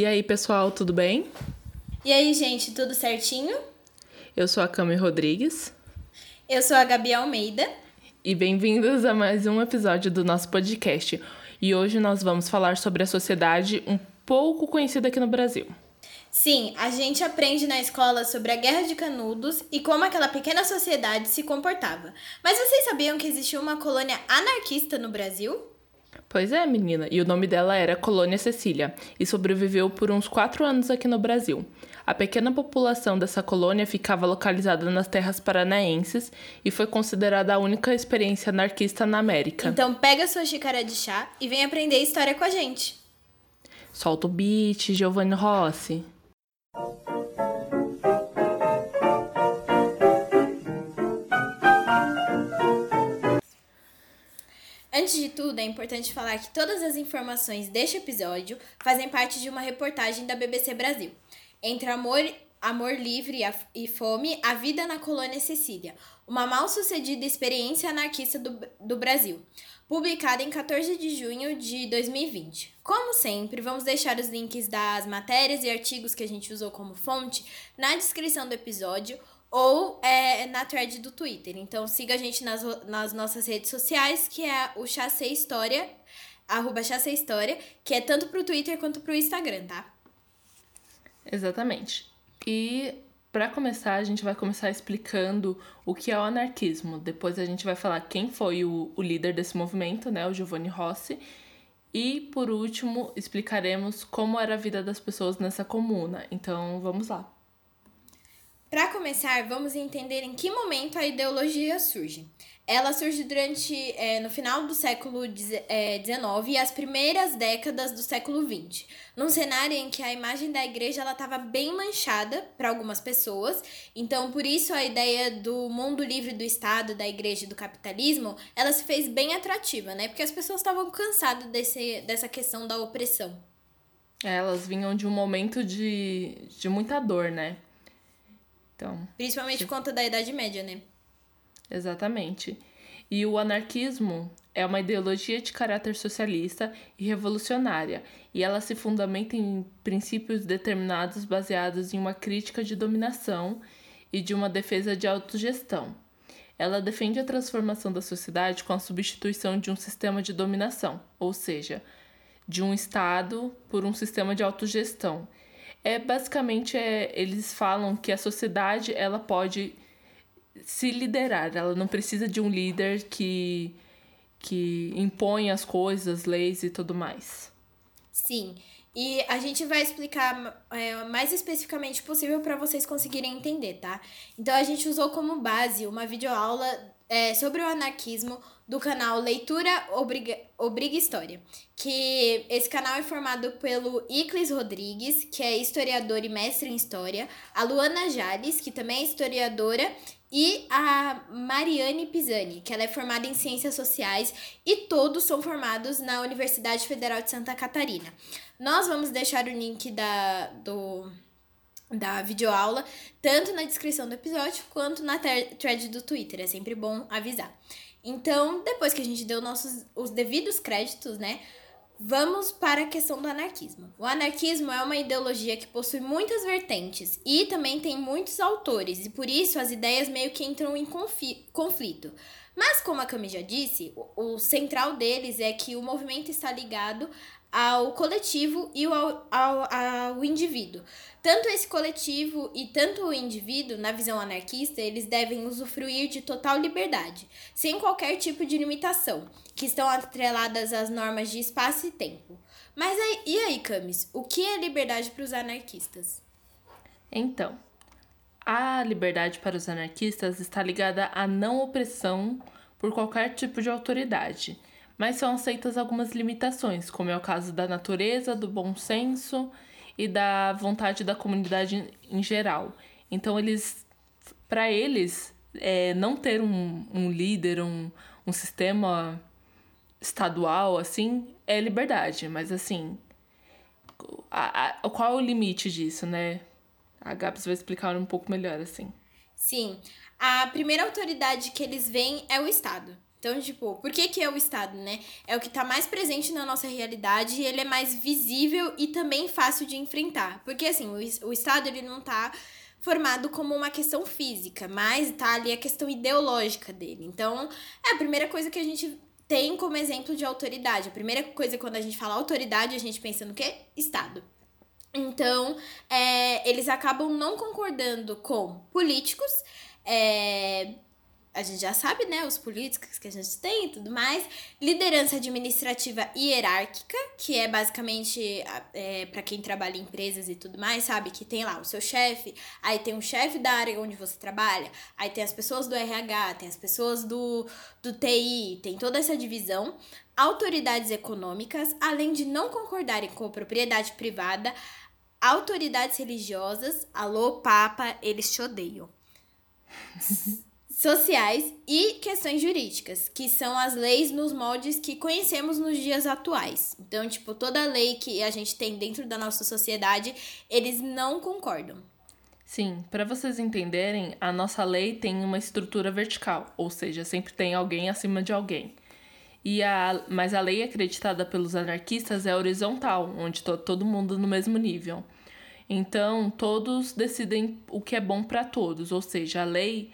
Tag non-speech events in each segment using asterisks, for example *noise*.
E aí, pessoal, tudo bem? E aí, gente, tudo certinho? Eu sou a Cami Rodrigues. Eu sou a Gabi Almeida. E bem-vindos a mais um episódio do nosso podcast. E hoje nós vamos falar sobre a sociedade um pouco conhecida aqui no Brasil. Sim, a gente aprende na escola sobre a Guerra de Canudos e como aquela pequena sociedade se comportava. Mas vocês sabiam que existia uma colônia anarquista no Brasil? Pois é, menina, e o nome dela era Colônia Cecília e sobreviveu por uns quatro anos aqui no Brasil. A pequena população dessa colônia ficava localizada nas terras paranaenses e foi considerada a única experiência anarquista na América. Então pega sua xícara de chá e vem aprender história com a gente. Solta o beat, Giovanni Rossi. Antes de tudo, é importante falar que todas as informações deste episódio fazem parte de uma reportagem da BBC Brasil. Entre amor, amor livre e fome, a vida na colônia Sicília, uma mal-sucedida experiência anarquista do, do Brasil, publicada em 14 de junho de 2020. Como sempre, vamos deixar os links das matérias e artigos que a gente usou como fonte na descrição do episódio ou é, na thread do Twitter. Então siga a gente nas, nas nossas redes sociais, que é o Chacê História, arroba Chacê História, que é tanto pro Twitter quanto pro Instagram, tá? Exatamente. E para começar, a gente vai começar explicando o que é o anarquismo. Depois a gente vai falar quem foi o, o líder desse movimento, né, o Giovanni Rossi. E por último, explicaremos como era a vida das pessoas nessa comuna. Então, vamos lá. Para começar, vamos entender em que momento a ideologia surge. Ela surge durante é, no final do século XIX é, e as primeiras décadas do século XX, num cenário em que a imagem da igreja ela estava bem manchada para algumas pessoas. Então, por isso a ideia do mundo livre do Estado, da igreja e do capitalismo, ela se fez bem atrativa, né? Porque as pessoas estavam cansadas desse, dessa questão da opressão. É, elas vinham de um momento de, de muita dor, né? Então, Principalmente por conta da Idade Média, né? Exatamente. E o anarquismo é uma ideologia de caráter socialista e revolucionária, e ela se fundamenta em princípios determinados baseados em uma crítica de dominação e de uma defesa de autogestão. Ela defende a transformação da sociedade com a substituição de um sistema de dominação, ou seja, de um Estado por um sistema de autogestão é basicamente é, eles falam que a sociedade ela pode se liderar, ela não precisa de um líder que que impõe as coisas, leis e tudo mais. Sim. E a gente vai explicar é, mais especificamente possível para vocês conseguirem entender, tá? Então a gente usou como base uma videoaula é, sobre o anarquismo do canal Leitura Obriga, Obriga História, que esse canal é formado pelo Iclis Rodrigues, que é historiador e mestre em História, a Luana Jales, que também é historiadora, e a Mariane Pisani, que ela é formada em Ciências Sociais, e todos são formados na Universidade Federal de Santa Catarina. Nós vamos deixar o link da, do da videoaula, tanto na descrição do episódio quanto na thread do Twitter. É sempre bom avisar. Então, depois que a gente deu nossos os devidos créditos, né? Vamos para a questão do anarquismo. O anarquismo é uma ideologia que possui muitas vertentes e também tem muitos autores, e por isso as ideias meio que entram em conflito. Mas, como a Cami já disse, o, o central deles é que o movimento está ligado ao coletivo e ao, ao, ao indivíduo. Tanto esse coletivo e tanto o indivíduo, na visão anarquista, eles devem usufruir de total liberdade, sem qualquer tipo de limitação, que estão atreladas às normas de espaço e tempo. Mas aí, e aí, Camis, o que é liberdade para os anarquistas? Então, a liberdade para os anarquistas está ligada à não opressão por qualquer tipo de autoridade mas são aceitas algumas limitações, como é o caso da natureza, do bom senso e da vontade da comunidade em geral. Então, eles, para eles, é, não ter um, um líder, um, um sistema estadual, assim, é liberdade, mas assim, a, a, qual é o limite disso, né? A Gabs vai explicar um pouco melhor, assim. Sim. A primeira autoridade que eles veem é o Estado Então, tipo, por que, que é o Estado, né? É o que está mais presente na nossa realidade e ele é mais visível e também fácil de enfrentar. Porque, assim, o, o Estado, ele não está formado como uma questão física, mas tá ali a questão ideológica dele. Então, é a primeira coisa que a gente tem como exemplo de autoridade. A primeira coisa quando a gente fala autoridade, a gente pensa no quê? Estado. Então, é, eles acabam não concordando com políticos, é, a gente já sabe, né, os políticos que a gente tem e tudo mais. Liderança administrativa hierárquica, que é basicamente é, para quem trabalha em empresas e tudo mais, sabe? Que tem lá o seu chefe, aí tem o chefe da área onde você trabalha, aí tem as pessoas do RH, tem as pessoas do, do TI, tem toda essa divisão. Autoridades econômicas, além de não concordarem com a propriedade privada, autoridades religiosas, alô, Papa, eles te odeiam. *laughs* sociais e questões jurídicas, que são as leis nos moldes que conhecemos nos dias atuais. Então, tipo, toda lei que a gente tem dentro da nossa sociedade, eles não concordam. Sim, para vocês entenderem, a nossa lei tem uma estrutura vertical, ou seja, sempre tem alguém acima de alguém. E a, mas a lei acreditada pelos anarquistas é horizontal, onde to, todo mundo no mesmo nível. Então, todos decidem o que é bom para todos, ou seja, a lei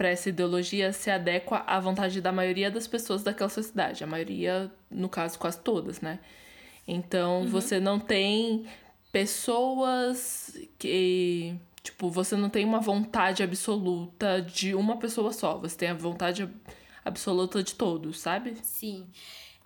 para essa ideologia se adequa à vontade da maioria das pessoas daquela sociedade. A maioria, no caso, quase todas, né? Então, uhum. você não tem pessoas que. Tipo, você não tem uma vontade absoluta de uma pessoa só. Você tem a vontade absoluta de todos, sabe? Sim.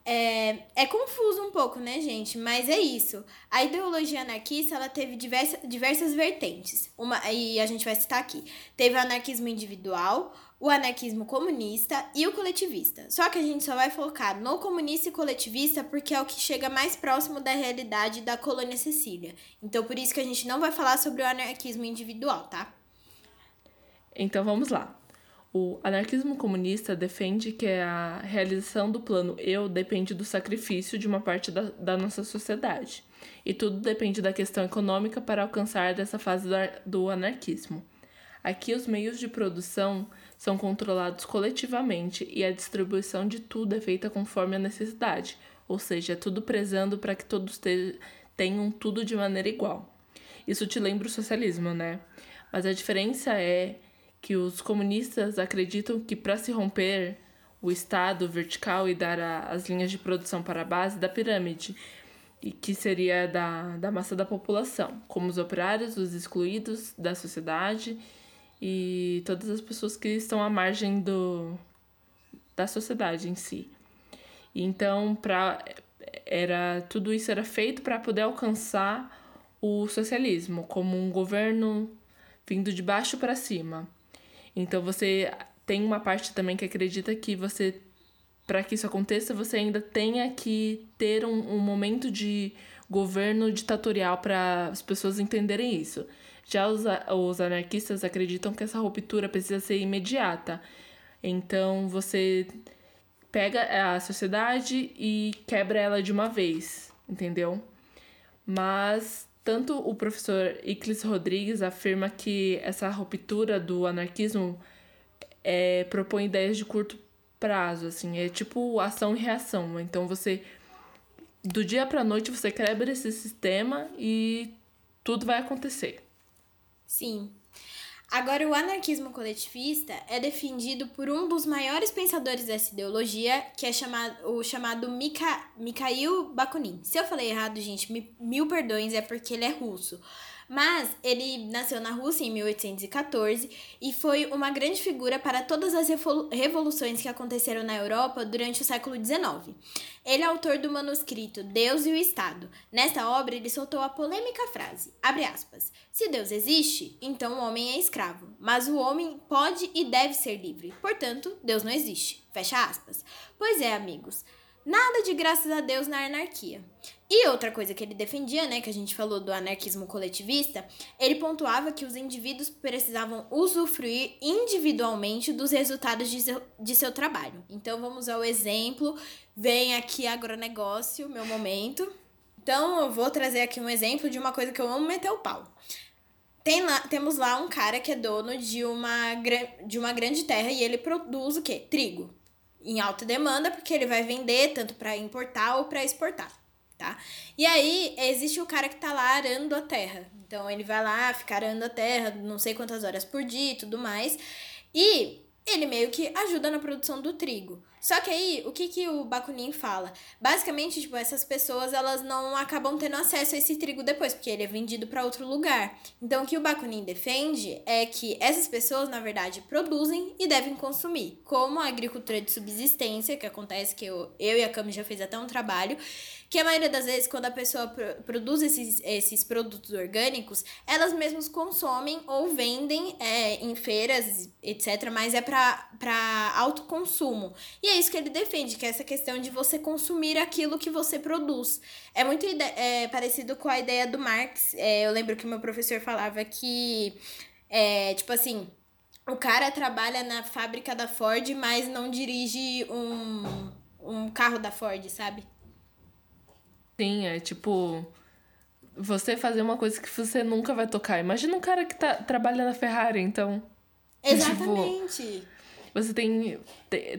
É, é confuso um pouco, né, gente? Mas é isso. A ideologia anarquista, ela teve diversa, diversas vertentes. Uma, e a gente vai citar aqui. Teve o anarquismo individual, o anarquismo comunista e o coletivista. Só que a gente só vai focar no comunista e coletivista porque é o que chega mais próximo da realidade da colônia Cecília. Então, por isso que a gente não vai falar sobre o anarquismo individual, tá? Então, vamos lá. O anarquismo comunista defende que a realização do plano eu depende do sacrifício de uma parte da, da nossa sociedade, e tudo depende da questão econômica para alcançar dessa fase do, anarquismo. Aqui, os meios de produção são controlados coletivamente e a distribuição de tudo é feita conforme a necessidade, ou seja, é tudo prezando para que todos te, tenham tudo de maneira igual. Isso te lembra o socialismo, né? Mas a diferença é que os comunistas acreditam que para se romper o Estado vertical e dar a, as linhas de produção para a base da pirâmide, e que seria da, da massa da população, como os operários, os excluídos da sociedade e todas as pessoas que estão à margem do, da sociedade em si. Então, pra, era tudo isso era feito para poder alcançar o socialismo como um governo vindo de baixo para cima. Então você tem uma parte também que acredita que você, para que isso aconteça, você ainda tenha que ter um, um momento de governo ditatorial para as pessoas entenderem isso. Já os, os anarquistas acreditam que essa ruptura precisa ser imediata. Então você pega a sociedade e quebra ela de uma vez, entendeu? Mas tanto o professor Iclis Rodrigues afirma que essa ruptura do anarquismo é, propõe ideias de curto prazo, assim, é tipo ação e reação. Então você do dia para noite você quebra esse sistema e tudo vai acontecer. Sim. Agora, o anarquismo coletivista é defendido por um dos maiores pensadores dessa ideologia, que é chamado, o chamado Mikha, Mikhail Bakunin. Se eu falei errado, gente, mil perdões, é porque ele é russo. Mas ele nasceu na Rússia em 1814 e foi uma grande figura para todas as revoluções que aconteceram na Europa durante o século XIX. Ele é autor do manuscrito Deus e o Estado. Nesta obra, ele soltou a polêmica frase, aspas, se Deus existe, então o homem é escravo, mas o homem pode e deve ser livre, portanto, Deus não existe, fecha aspas. Pois é, amigos, Nada de graças a Deus na anarquia. E outra coisa que ele defendia, né, que a gente falou do anarquismo coletivista, ele pontuava que os indivíduos precisavam usufruir individualmente dos resultados de seu, de seu trabalho. Então vamos ao exemplo, vem aqui agronegócio, meu momento. Então eu vou trazer aqui um exemplo de uma coisa que eu amo meter o pau. Tem lá, temos lá um cara que é dono de uma, de uma grande terra e ele produz o quê? Trigo. Em alta demanda, porque ele vai vender tanto para importar ou para exportar, tá? E aí existe o cara que tá lá arando a terra. Então ele vai lá, fica arando a terra, não sei quantas horas por dia e tudo mais. E ele meio que ajuda na produção do trigo. Só que aí, o que, que o Bakunin fala? Basicamente, tipo, essas pessoas, elas não acabam tendo acesso a esse trigo depois, porque ele é vendido para outro lugar. Então, o que o Bakunin defende é que essas pessoas, na verdade, produzem e devem consumir. Como a agricultura de subsistência, que acontece que eu, eu e a Cami já fez até um trabalho, que a maioria das vezes, quando a pessoa pro, produz esses, esses produtos orgânicos, elas mesmas consomem ou vendem é, em feiras, etc., mas é para autoconsumo. E é isso que ele defende, que é essa questão de você consumir aquilo que você produz. É muito é, parecido com a ideia do Marx. É, eu lembro que meu professor falava que, é, tipo assim, o cara trabalha na fábrica da Ford, mas não dirige um, um carro da Ford, sabe? Sim, é tipo. Você fazer uma coisa que você nunca vai tocar. Imagina um cara que tá, trabalha na Ferrari, então. *laughs* Tipo, Exatamente. Tipo, você tem,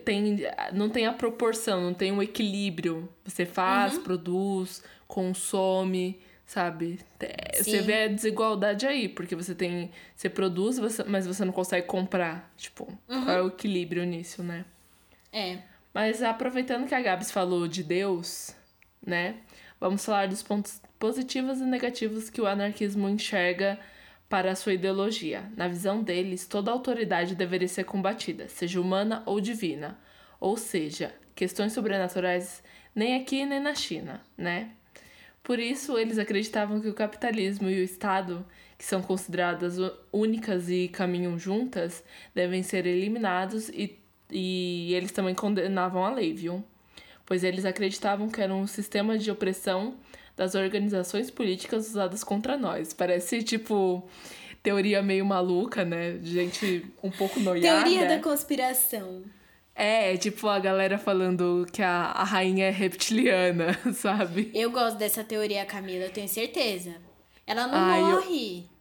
tem. Não tem a proporção, não tem o equilíbrio. Você faz, uhum. produz, consome, sabe? Sim. Você vê a desigualdade aí, porque você tem. Você produz, mas você não consegue comprar. Tipo, uhum. qual é o equilíbrio nisso, né? É. Mas aproveitando que a Gabs falou de Deus, né? Vamos falar dos pontos positivos e negativos que o anarquismo enxerga para a sua ideologia. Na visão deles, toda autoridade deveria ser combatida, seja humana ou divina. Ou seja, questões sobrenaturais nem aqui nem na China, né? Por isso, eles acreditavam que o capitalismo e o Estado, que são consideradas únicas e caminham juntas, devem ser eliminados e, e eles também condenavam a lei, viu? Pois eles acreditavam que era um sistema de opressão das organizações políticas usadas contra nós. Parece tipo teoria meio maluca, né? Gente um pouco noiada. Teoria da conspiração. É, tipo a galera falando que a, a rainha é reptiliana, *laughs* sabe? Eu gosto dessa teoria, Camila, eu tenho certeza. Ela não Ai, morre. Eu...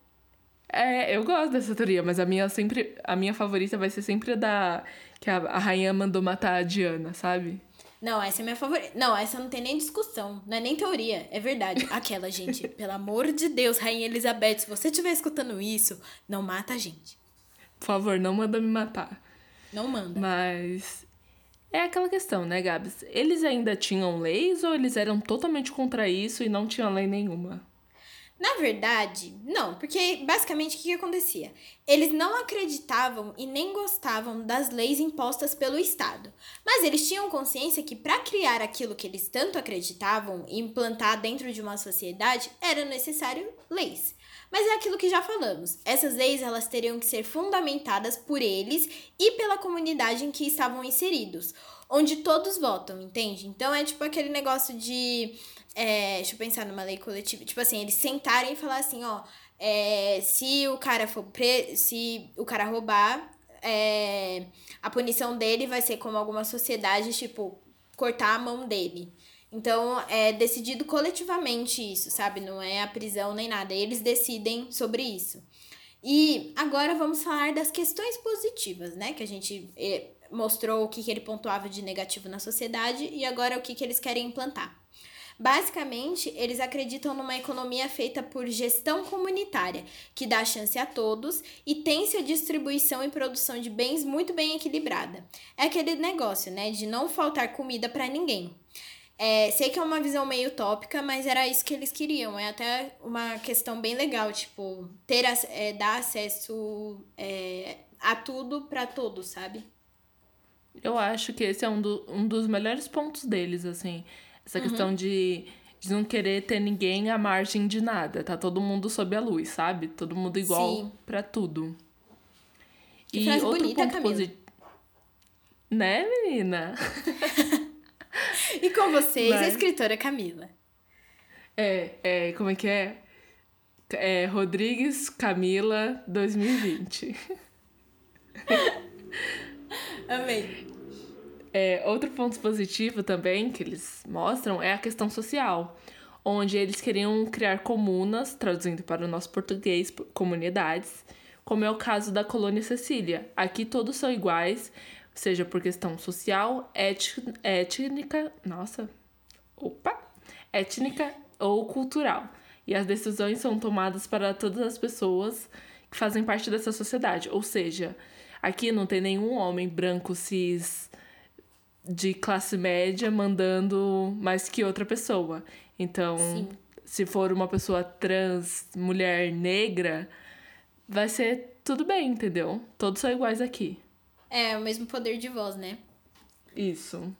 É, eu gosto dessa teoria, mas a minha sempre. A minha favorita vai ser sempre a da. Que a, a rainha mandou matar a Diana, sabe? Não, essa é minha favorita. Não, essa não tem nem discussão. Não é nem teoria. É verdade. Aquela, gente. *laughs* pelo amor de Deus, Rainha Elizabeth, se você estiver escutando isso, não mata a gente. Por favor, não manda me matar. Não manda. Mas. É aquela questão, né, Gabs? Eles ainda tinham leis ou eles eram totalmente contra isso e não tinham lei nenhuma? Na verdade, não, porque basicamente o que, que acontecia? Eles não acreditavam e nem gostavam das leis impostas pelo Estado, mas eles tinham consciência que para criar aquilo que eles tanto acreditavam e implantar dentro de uma sociedade era necessário leis. Mas é aquilo que já falamos. Essas leis elas teriam que ser fundamentadas por eles e pela comunidade em que estavam inseridos, onde todos votam, entende? Então é tipo aquele negócio de é, deixa eu pensar numa lei coletiva. Tipo assim, eles sentarem e falar assim, ó. É, se o cara for pre... se o cara roubar, é, a punição dele vai ser como alguma sociedade, tipo, cortar a mão dele. Então, é decidido coletivamente isso, sabe? Não é a prisão nem nada. Eles decidem sobre isso. E agora vamos falar das questões positivas, né? Que a gente é, mostrou o que, que ele pontuava de negativo na sociedade e agora o que, que eles querem implantar. Basicamente, eles acreditam numa economia feita por gestão comunitária, que dá chance a todos e tem-se a distribuição e produção de bens muito bem equilibrada. É aquele negócio, né, de não faltar comida para ninguém. É, sei que é uma visão meio utópica, mas era isso que eles queriam. É até uma questão bem legal, tipo, ter é, dar acesso é, a tudo para todos, sabe? Eu acho que esse é um, do, um dos melhores pontos deles, assim. Essa uhum. questão de, de não querer ter ninguém à margem de nada. Tá todo mundo sob a luz, sabe? Todo mundo igual para tudo. Que e frase outro bonita, ponto positivo. Né, menina? *laughs* e com vocês, Mas... a escritora Camila. É, é, como é que é? É Rodrigues Camila 2020. *laughs* Amei. É, outro ponto positivo também que eles mostram é a questão social, onde eles queriam criar comunas, traduzindo para o nosso português, comunidades, como é o caso da colônia Cecília. Aqui todos são iguais, seja por questão social, étnica, nossa, opa, étnica ou cultural. E as decisões são tomadas para todas as pessoas que fazem parte dessa sociedade. Ou seja, aqui não tem nenhum homem branco cis de classe média mandando mais que outra pessoa. Então, Sim. se for uma pessoa trans, mulher negra, vai ser tudo bem, entendeu? Todos são iguais aqui. É, o mesmo poder de voz, né? Isso.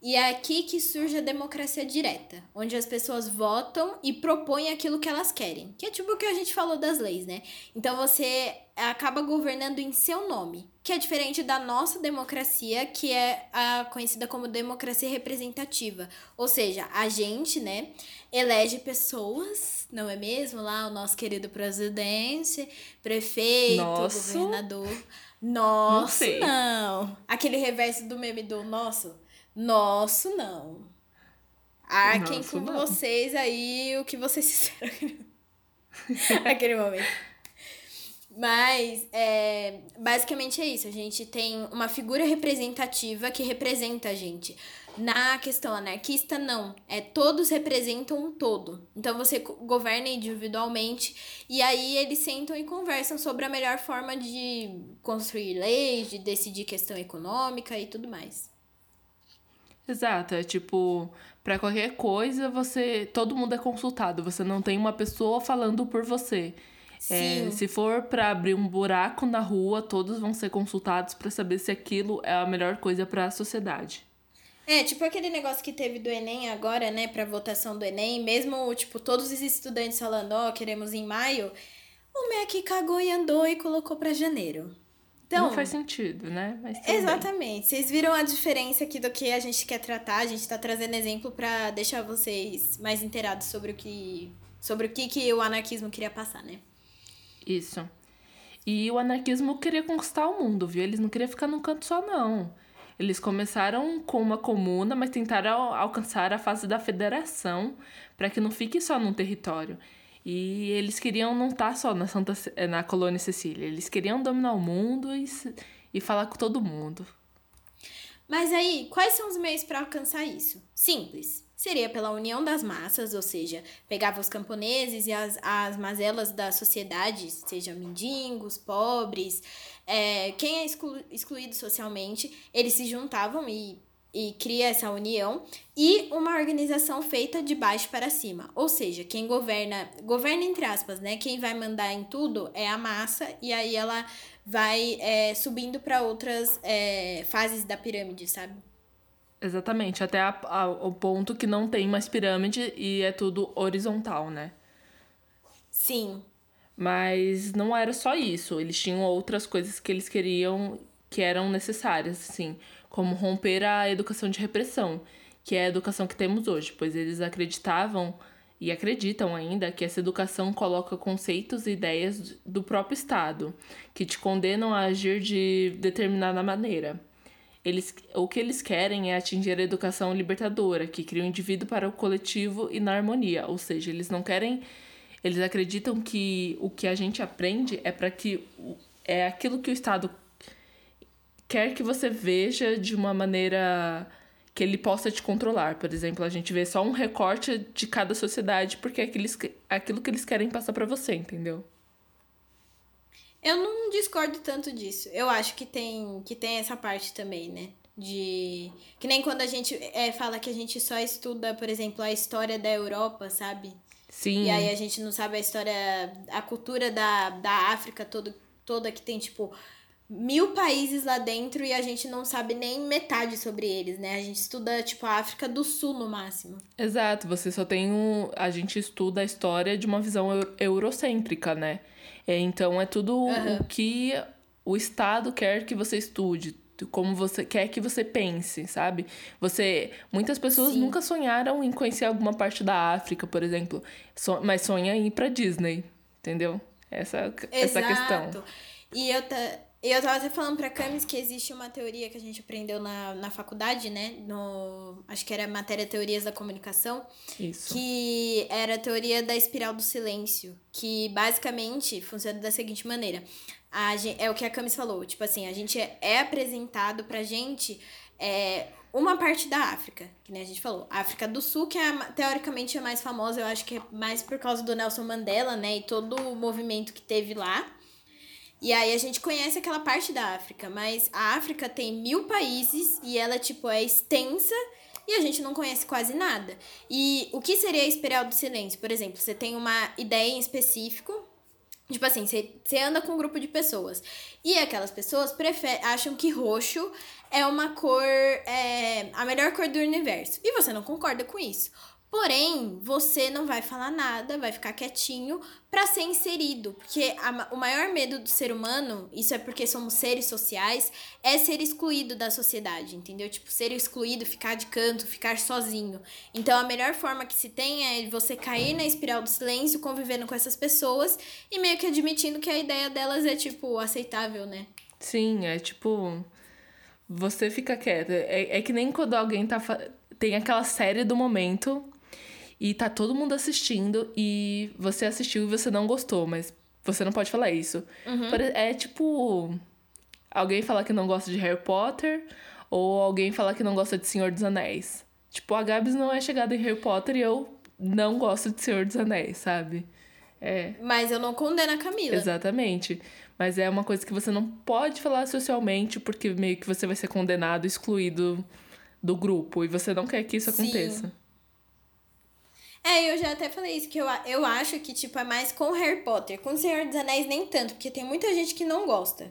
E é aqui que surge a democracia direta, onde as pessoas votam e propõem aquilo que elas querem. Que é tipo o que a gente falou das leis, né? Então você acaba governando em seu nome, que é diferente da nossa democracia, que é a conhecida como democracia representativa. Ou seja, a gente, né, elege pessoas, não é mesmo? Lá o nosso querido presidente, prefeito, Nosso? governador. Nossa, não, não. Aquele reverso do meme do nosso nosso, não. Arquem Nosso, com não. vocês aí o que vocês *laughs* fizeram naquele momento. Mas, é, basicamente é isso. A gente tem uma figura representativa que representa a gente. Na questão anarquista, não. É todos representam um todo. Então você governa individualmente e aí eles sentam e conversam sobre a melhor forma de construir leis, de decidir questão econômica e tudo mais. Exato, é tipo, para qualquer coisa, você, todo mundo é consultado, você não tem uma pessoa falando por você. É, se for para abrir um buraco na rua, todos vão ser consultados para saber se aquilo é a melhor coisa para a sociedade. É, tipo aquele negócio que teve do Enem agora, né, pra votação do Enem, mesmo, tipo, todos os estudantes falando, ó, oh, queremos em maio, o MEC cagou e andou e colocou para janeiro. Então, não faz sentido, né? exatamente. Vocês viram a diferença aqui do que a gente quer tratar. A gente está trazendo exemplo para deixar vocês mais inteirados sobre o que sobre o que, que o anarquismo queria passar, né? Isso. E o anarquismo queria conquistar o mundo, viu? Eles não queriam ficar num canto só, não. Eles começaram com uma comuna, mas tentaram alcançar a fase da federação para que não fique só num território. E eles queriam não estar tá só na, Santa, eh, na colônia Cecília, eles queriam dominar o mundo e, e falar com todo mundo. Mas aí, quais são os meios para alcançar isso? Simples. Seria pela união das massas, ou seja, pegava os camponeses e as, as mazelas da sociedade, sejam mendigos, pobres, é, quem é exclu, excluído socialmente, eles se juntavam e e cria essa união e uma organização feita de baixo para cima. Ou seja, quem governa, governa entre aspas, né? Quem vai mandar em tudo é a massa e aí ela vai é, subindo para outras é, fases da pirâmide, sabe? Exatamente, até a, a, o ponto que não tem mais pirâmide e é tudo horizontal, né? Sim. Mas não era só isso, eles tinham outras coisas que eles queriam que eram necessárias, assim como romper a educação de repressão, que é a educação que temos hoje, pois eles acreditavam e acreditam ainda que essa educação coloca conceitos e ideias do próprio Estado, que te condenam a agir de determinada maneira. Eles, o que eles querem é atingir a educação libertadora, que cria o indivíduo para o coletivo e na harmonia, ou seja, eles não querem. Eles acreditam que o que a gente aprende é para que é aquilo que o Estado quer que você veja de uma maneira que ele possa te controlar. Por exemplo, a gente vê só um recorte de cada sociedade porque é aquilo que eles querem passar para você, entendeu? Eu não discordo tanto disso. Eu acho que tem, que tem essa parte também, né? De. Que nem quando a gente é, fala que a gente só estuda, por exemplo, a história da Europa, sabe? Sim. E aí a gente não sabe a história, a cultura da, da África todo, toda que tem, tipo, mil países lá dentro e a gente não sabe nem metade sobre eles, né? A gente estuda, tipo, a África do Sul no máximo. Exato, você só tem um. A gente estuda a história de uma visão eurocêntrica, né? É, então é tudo uhum. o que o Estado quer que você estude. Como você quer que você pense, sabe? Você. Muitas pessoas Sim. nunca sonharam em conhecer alguma parte da África, por exemplo. So, mas sonha em ir pra Disney, entendeu? Essa, essa questão. E eu, eu tava até falando pra Camis que existe uma teoria que a gente aprendeu na, na faculdade, né? No, acho que era matéria Teorias da Comunicação. Isso. Que era a teoria da espiral do silêncio. Que basicamente funciona da seguinte maneira. A é o que a Camis falou. Tipo assim, a gente é, é apresentado pra gente é, uma parte da África, que nem a gente falou. A África do Sul, que é teoricamente é mais famosa, eu acho que é mais por causa do Nelson Mandela, né? E todo o movimento que teve lá. E aí a gente conhece aquela parte da África, mas a África tem mil países e ela, tipo, é extensa e a gente não conhece quase nada. E o que seria a espiral do silêncio? Por exemplo, você tem uma ideia em específico, Tipo assim, você, anda com um grupo de pessoas. E aquelas pessoas acham que roxo é uma cor. É, a melhor cor do universo. E você não concorda com isso. Porém, você não vai falar nada, vai ficar quietinho para ser inserido. Porque a, o maior medo do ser humano, isso é porque somos seres sociais, é ser excluído da sociedade, entendeu? Tipo, ser excluído, ficar de canto, ficar sozinho. Então, a melhor forma que se tem é você cair na espiral do silêncio, convivendo com essas pessoas e meio que admitindo que a ideia delas é, tipo, aceitável, né? Sim, é tipo. Você fica quieta. É, é que nem quando alguém tá. Tem aquela série do momento e tá todo mundo assistindo e você assistiu e você não gostou, mas você não pode falar isso. Uhum. É tipo alguém falar que não gosta de Harry Potter ou alguém falar que não gosta de Senhor dos Anéis. Tipo, a Gabs não é chegada em Harry Potter e eu não gosto de Senhor dos Anéis, sabe? É. Mas eu não condeno a Camila. Exatamente. Mas é uma coisa que você não pode falar socialmente, porque meio que você vai ser condenado, excluído do grupo. E você não quer que isso aconteça. Sim. É, eu já até falei isso, que eu, eu acho que, tipo, é mais com Harry Potter. Com Senhor dos Anéis, nem tanto, porque tem muita gente que não gosta.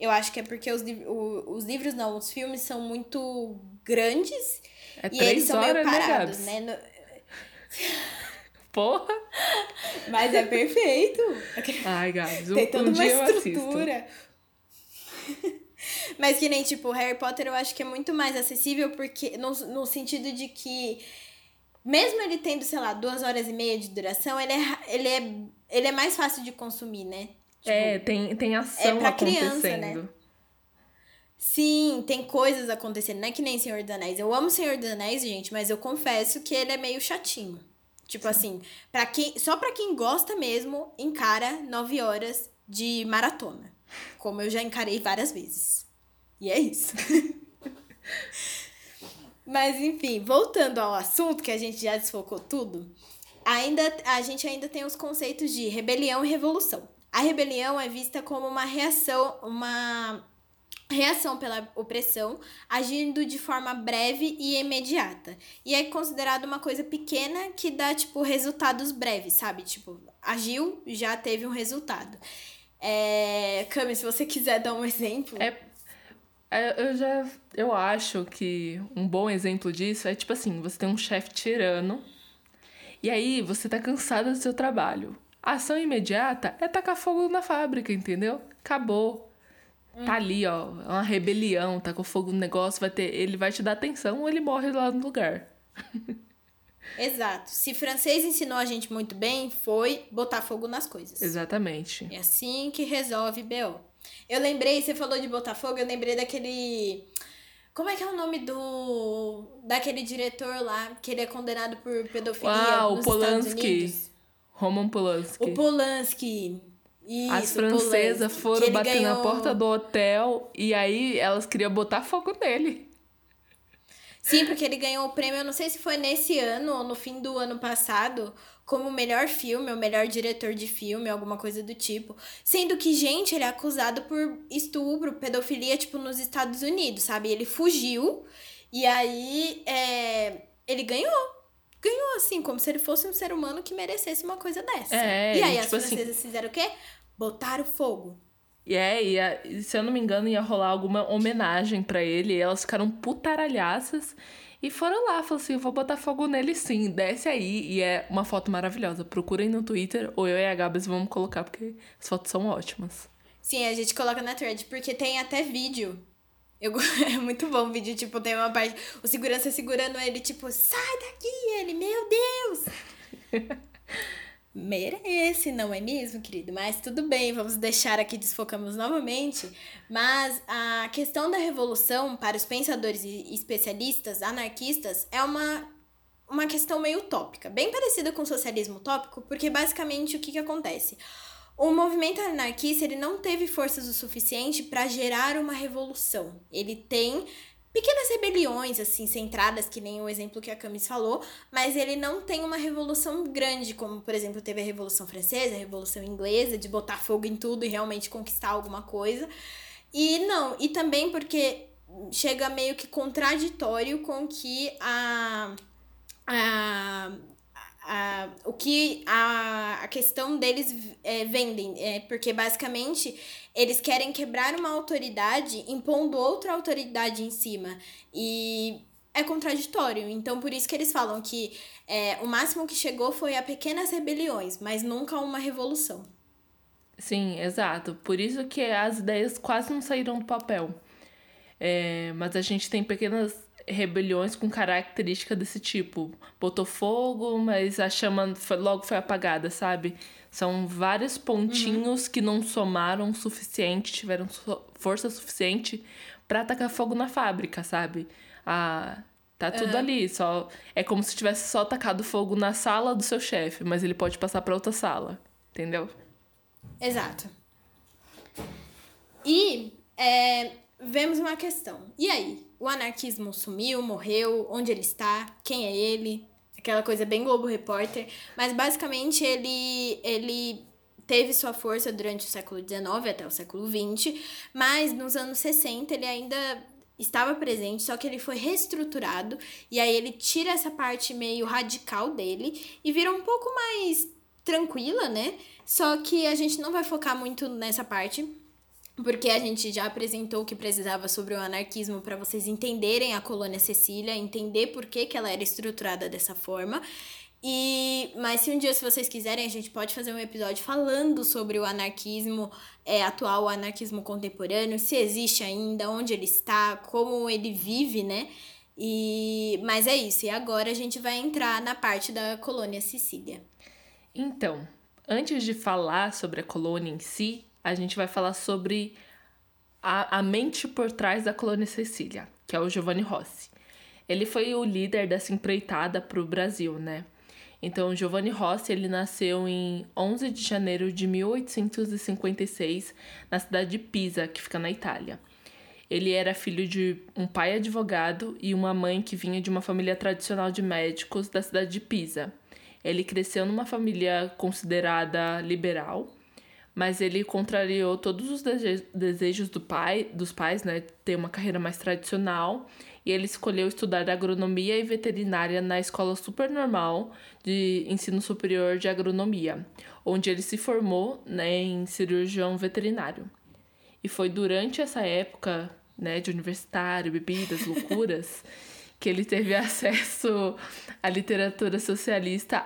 Eu acho que é porque os, o, os livros, não, os filmes são muito grandes é e eles são meio né, parados, né? *laughs* No... Porra! *laughs* Mas é perfeito! Ai, Gabs, Tem toda um uma estrutura. *laughs* Mas que nem, tipo, Harry Potter eu acho que é muito mais acessível porque no, no sentido de que mesmo ele tendo, sei lá, duas horas e meia de duração, ele é, ele é, ele é mais fácil de consumir, né? Tipo, é, tem, tem ação é pra acontecendo. Criança, né? Sim, tem coisas acontecendo. Não é que nem Senhor dos Anéis. Eu amo Senhor dos Anéis, gente, mas eu confesso que ele é meio chatinho. Tipo Sim. assim, para quem, só para quem gosta mesmo, encara nove horas de maratona. Como eu já encarei várias vezes. E é isso. *laughs* Mas enfim, voltando ao assunto que a gente já desfocou tudo, ainda a gente ainda tem os conceitos de rebelião e revolução. A rebelião é vista como uma reação, uma reação pela opressão, agindo de forma breve e imediata. E é considerado uma coisa pequena que dá, tipo, resultados breves, sabe? Tipo, agiu, já teve um resultado. É... Cami, se você quiser dar um *laughs* exemplo. É eu já. Eu acho que um bom exemplo disso é tipo assim: você tem um chefe tirano, e aí você tá cansada do seu trabalho. A ação imediata é tacar fogo na fábrica, entendeu? Acabou. Hum. Tá ali, ó. É uma rebelião, tá com fogo no negócio, vai ter. Ele vai te dar atenção ou ele morre lá no lugar. *laughs* Exato. Se francês ensinou a gente muito bem, foi botar fogo nas coisas. Exatamente. É assim que resolve BO. Eu lembrei, você falou de Botafogo, eu lembrei daquele. Como é que é o nome do. daquele diretor lá, que ele é condenado por pedofilia ah, o Polanski. Roman Polanski. O Polanski. Isso, As francesas foram bater ganhou... na porta do hotel e aí elas queriam botar fogo nele. Sim, porque ele ganhou o prêmio, eu não sei se foi nesse ano ou no fim do ano passado, como melhor filme, ou melhor diretor de filme, alguma coisa do tipo. Sendo que, gente, ele é acusado por estupro, pedofilia, tipo, nos Estados Unidos, sabe? Ele fugiu e aí é, ele ganhou. Ganhou, assim, como se ele fosse um ser humano que merecesse uma coisa dessa. É, e aí tipo as francesas assim... fizeram o quê? Botaram fogo. E é, ia, se eu não me engano, ia rolar alguma homenagem para ele. E elas ficaram putaralhaças. E foram lá, falaram assim: vou botar fogo nele sim, desce aí. E é uma foto maravilhosa. Procurem no Twitter, ou eu e a Gabs vamos colocar, porque as fotos são ótimas. Sim, a gente coloca na thread, porque tem até vídeo. Eu, *laughs* é muito bom o vídeo, tipo, tem uma parte. O segurança segurando ele, tipo, sai daqui! Ele, meu Deus! *laughs* Merece, não é mesmo, querido? Mas tudo bem, vamos deixar aqui, desfocamos novamente. Mas a questão da revolução, para os pensadores e especialistas anarquistas, é uma, uma questão meio utópica, bem parecida com o socialismo utópico, porque basicamente o que, que acontece? O movimento anarquista ele não teve forças o suficiente para gerar uma revolução. Ele tem pequenas rebeliões, assim, centradas, que nem o exemplo que a Camis falou, mas ele não tem uma revolução grande, como, por exemplo, teve a Revolução Francesa, a Revolução Inglesa, de botar fogo em tudo e realmente conquistar alguma coisa. E não, e também porque chega meio que contraditório com que a, a o que a, a questão deles é, vendem. É, porque basicamente eles querem quebrar uma autoridade impondo outra autoridade em cima. E é contraditório. Então, por isso que eles falam que é, o máximo que chegou foi a pequenas rebeliões, mas nunca uma revolução. Sim, exato. Por isso que as ideias quase não saíram do papel. É, mas a gente tem pequenas rebeliões com característica desse tipo. Botou fogo, mas a chama foi, logo foi apagada, sabe? São vários pontinhos uhum. que não somaram o suficiente, tiveram força suficiente para atacar fogo na fábrica, sabe? Ah, tá tudo uhum. ali, só é como se tivesse só atacado fogo na sala do seu chefe, mas ele pode passar para outra sala, entendeu? Exato. E é, vemos uma questão. E aí? O anarquismo sumiu, morreu, onde ele está, quem é ele? Aquela coisa bem Globo Repórter. Mas basicamente ele, ele teve sua força durante o século XIX até o século XX, mas nos anos 60 ele ainda estava presente, só que ele foi reestruturado e aí ele tira essa parte meio radical dele e vira um pouco mais tranquila, né? Só que a gente não vai focar muito nessa parte, porque a gente já apresentou o que precisava sobre o anarquismo para vocês entenderem a colônia Cecília, entender por que, que ela era estruturada dessa forma. E mas se um dia se vocês quiserem, a gente pode fazer um episódio falando sobre o anarquismo é, atual, o anarquismo contemporâneo, se existe ainda, onde ele está, como ele vive, né? E mas é isso. E agora a gente vai entrar na parte da colônia Sicília. Então, antes de falar sobre a colônia em si, a gente vai falar sobre a, a mente por trás da colônia Cecília, que é o Giovanni Rossi. Ele foi o líder dessa empreitada para o Brasil, né? Então, Giovanni Rossi, ele nasceu em 11 de janeiro de 1856, na cidade de Pisa, que fica na Itália. Ele era filho de um pai advogado e uma mãe que vinha de uma família tradicional de médicos da cidade de Pisa. Ele cresceu numa família considerada liberal mas ele contrariou todos os desejos do pai, dos pais, né, ter uma carreira mais tradicional, e ele escolheu estudar agronomia e veterinária na escola supernormal de ensino superior de agronomia, onde ele se formou, né, em cirurgião veterinário. E foi durante essa época, né, de universitário, bebidas, loucuras, *laughs* que ele teve acesso à literatura socialista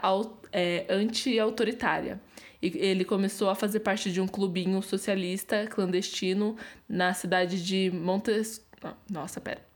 é, anti-autoritária e ele começou a fazer parte de um clubinho socialista clandestino na cidade de Montes... Nossa, pera.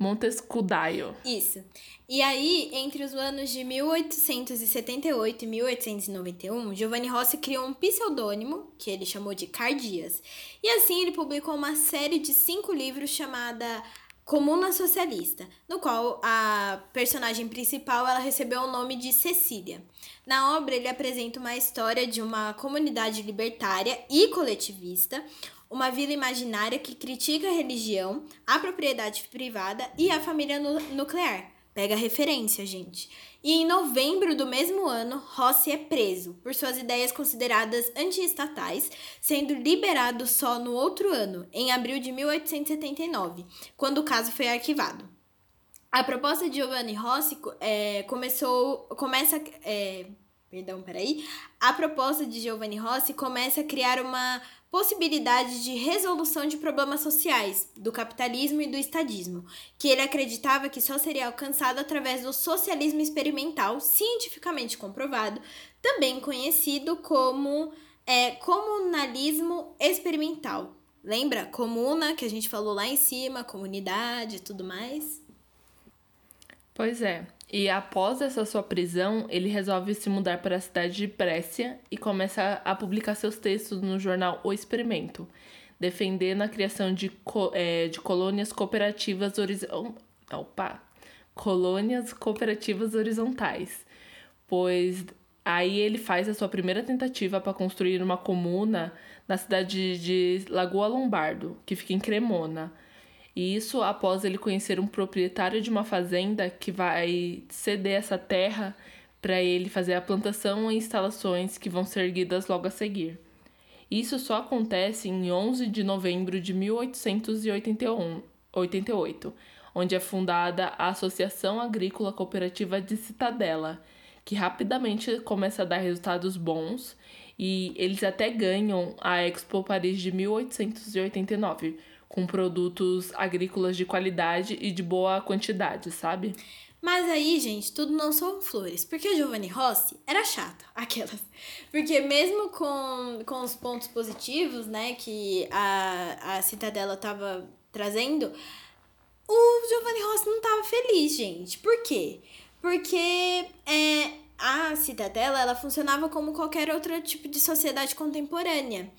Montescudaio. Isso. E aí, entre os anos de 1878 e 1891, Giovanni Rossi criou um pseudônimo, que ele chamou de Cardias. E assim ele publicou uma série de cinco livros chamada Comuna Socialista, no qual a personagem principal ela recebeu o nome de Cecília. Na obra, ele apresenta uma história de uma comunidade libertária e coletivista, uma vila imaginária que critica a religião, a propriedade privada e a família nuclear. Pega referência, gente. E em novembro do mesmo ano, Rossi é preso por suas ideias consideradas anti-estatais, sendo liberado só no outro ano, em abril de 1879, quando o caso foi arquivado. A proposta de Giovanni Rossi é, começou, começa, é, perdão, peraí, a proposta de Giovanni Rossi começa a criar uma possibilidade de resolução de problemas sociais do capitalismo e do estadismo, que ele acreditava que só seria alcançado através do socialismo experimental, cientificamente comprovado, também conhecido como é, comunalismo experimental. Lembra? Comuna, que a gente falou lá em cima, comunidade e tudo mais. Pois é. E após essa sua prisão, ele resolve se mudar para a cidade de Brescia e começa a publicar seus textos no jornal O Experimento, defendendo a criação de, co é, de colônias cooperativas. Opa! Colônias cooperativas horizontais. Pois aí ele faz a sua primeira tentativa para construir uma comuna na cidade de Lagoa Lombardo, que fica em Cremona. E isso após ele conhecer um proprietário de uma fazenda que vai ceder essa terra para ele fazer a plantação e instalações que vão ser erguidas logo a seguir. Isso só acontece em 11 de novembro de 1888, onde é fundada a Associação Agrícola Cooperativa de Citadela, que rapidamente começa a dar resultados bons e eles até ganham a Expo Paris de 1889 com produtos agrícolas de qualidade e de boa quantidade, sabe? Mas aí, gente, tudo não são flores. Porque Giovanni Rossi era chato, *laughs* aquelas. Porque mesmo com, com os pontos positivos, né, que a, a Citadela tava trazendo, o Giovanni Rossi não tava feliz, gente. Por quê? Porque é, a Citadela, ela funcionava como qualquer outro tipo de sociedade contemporânea.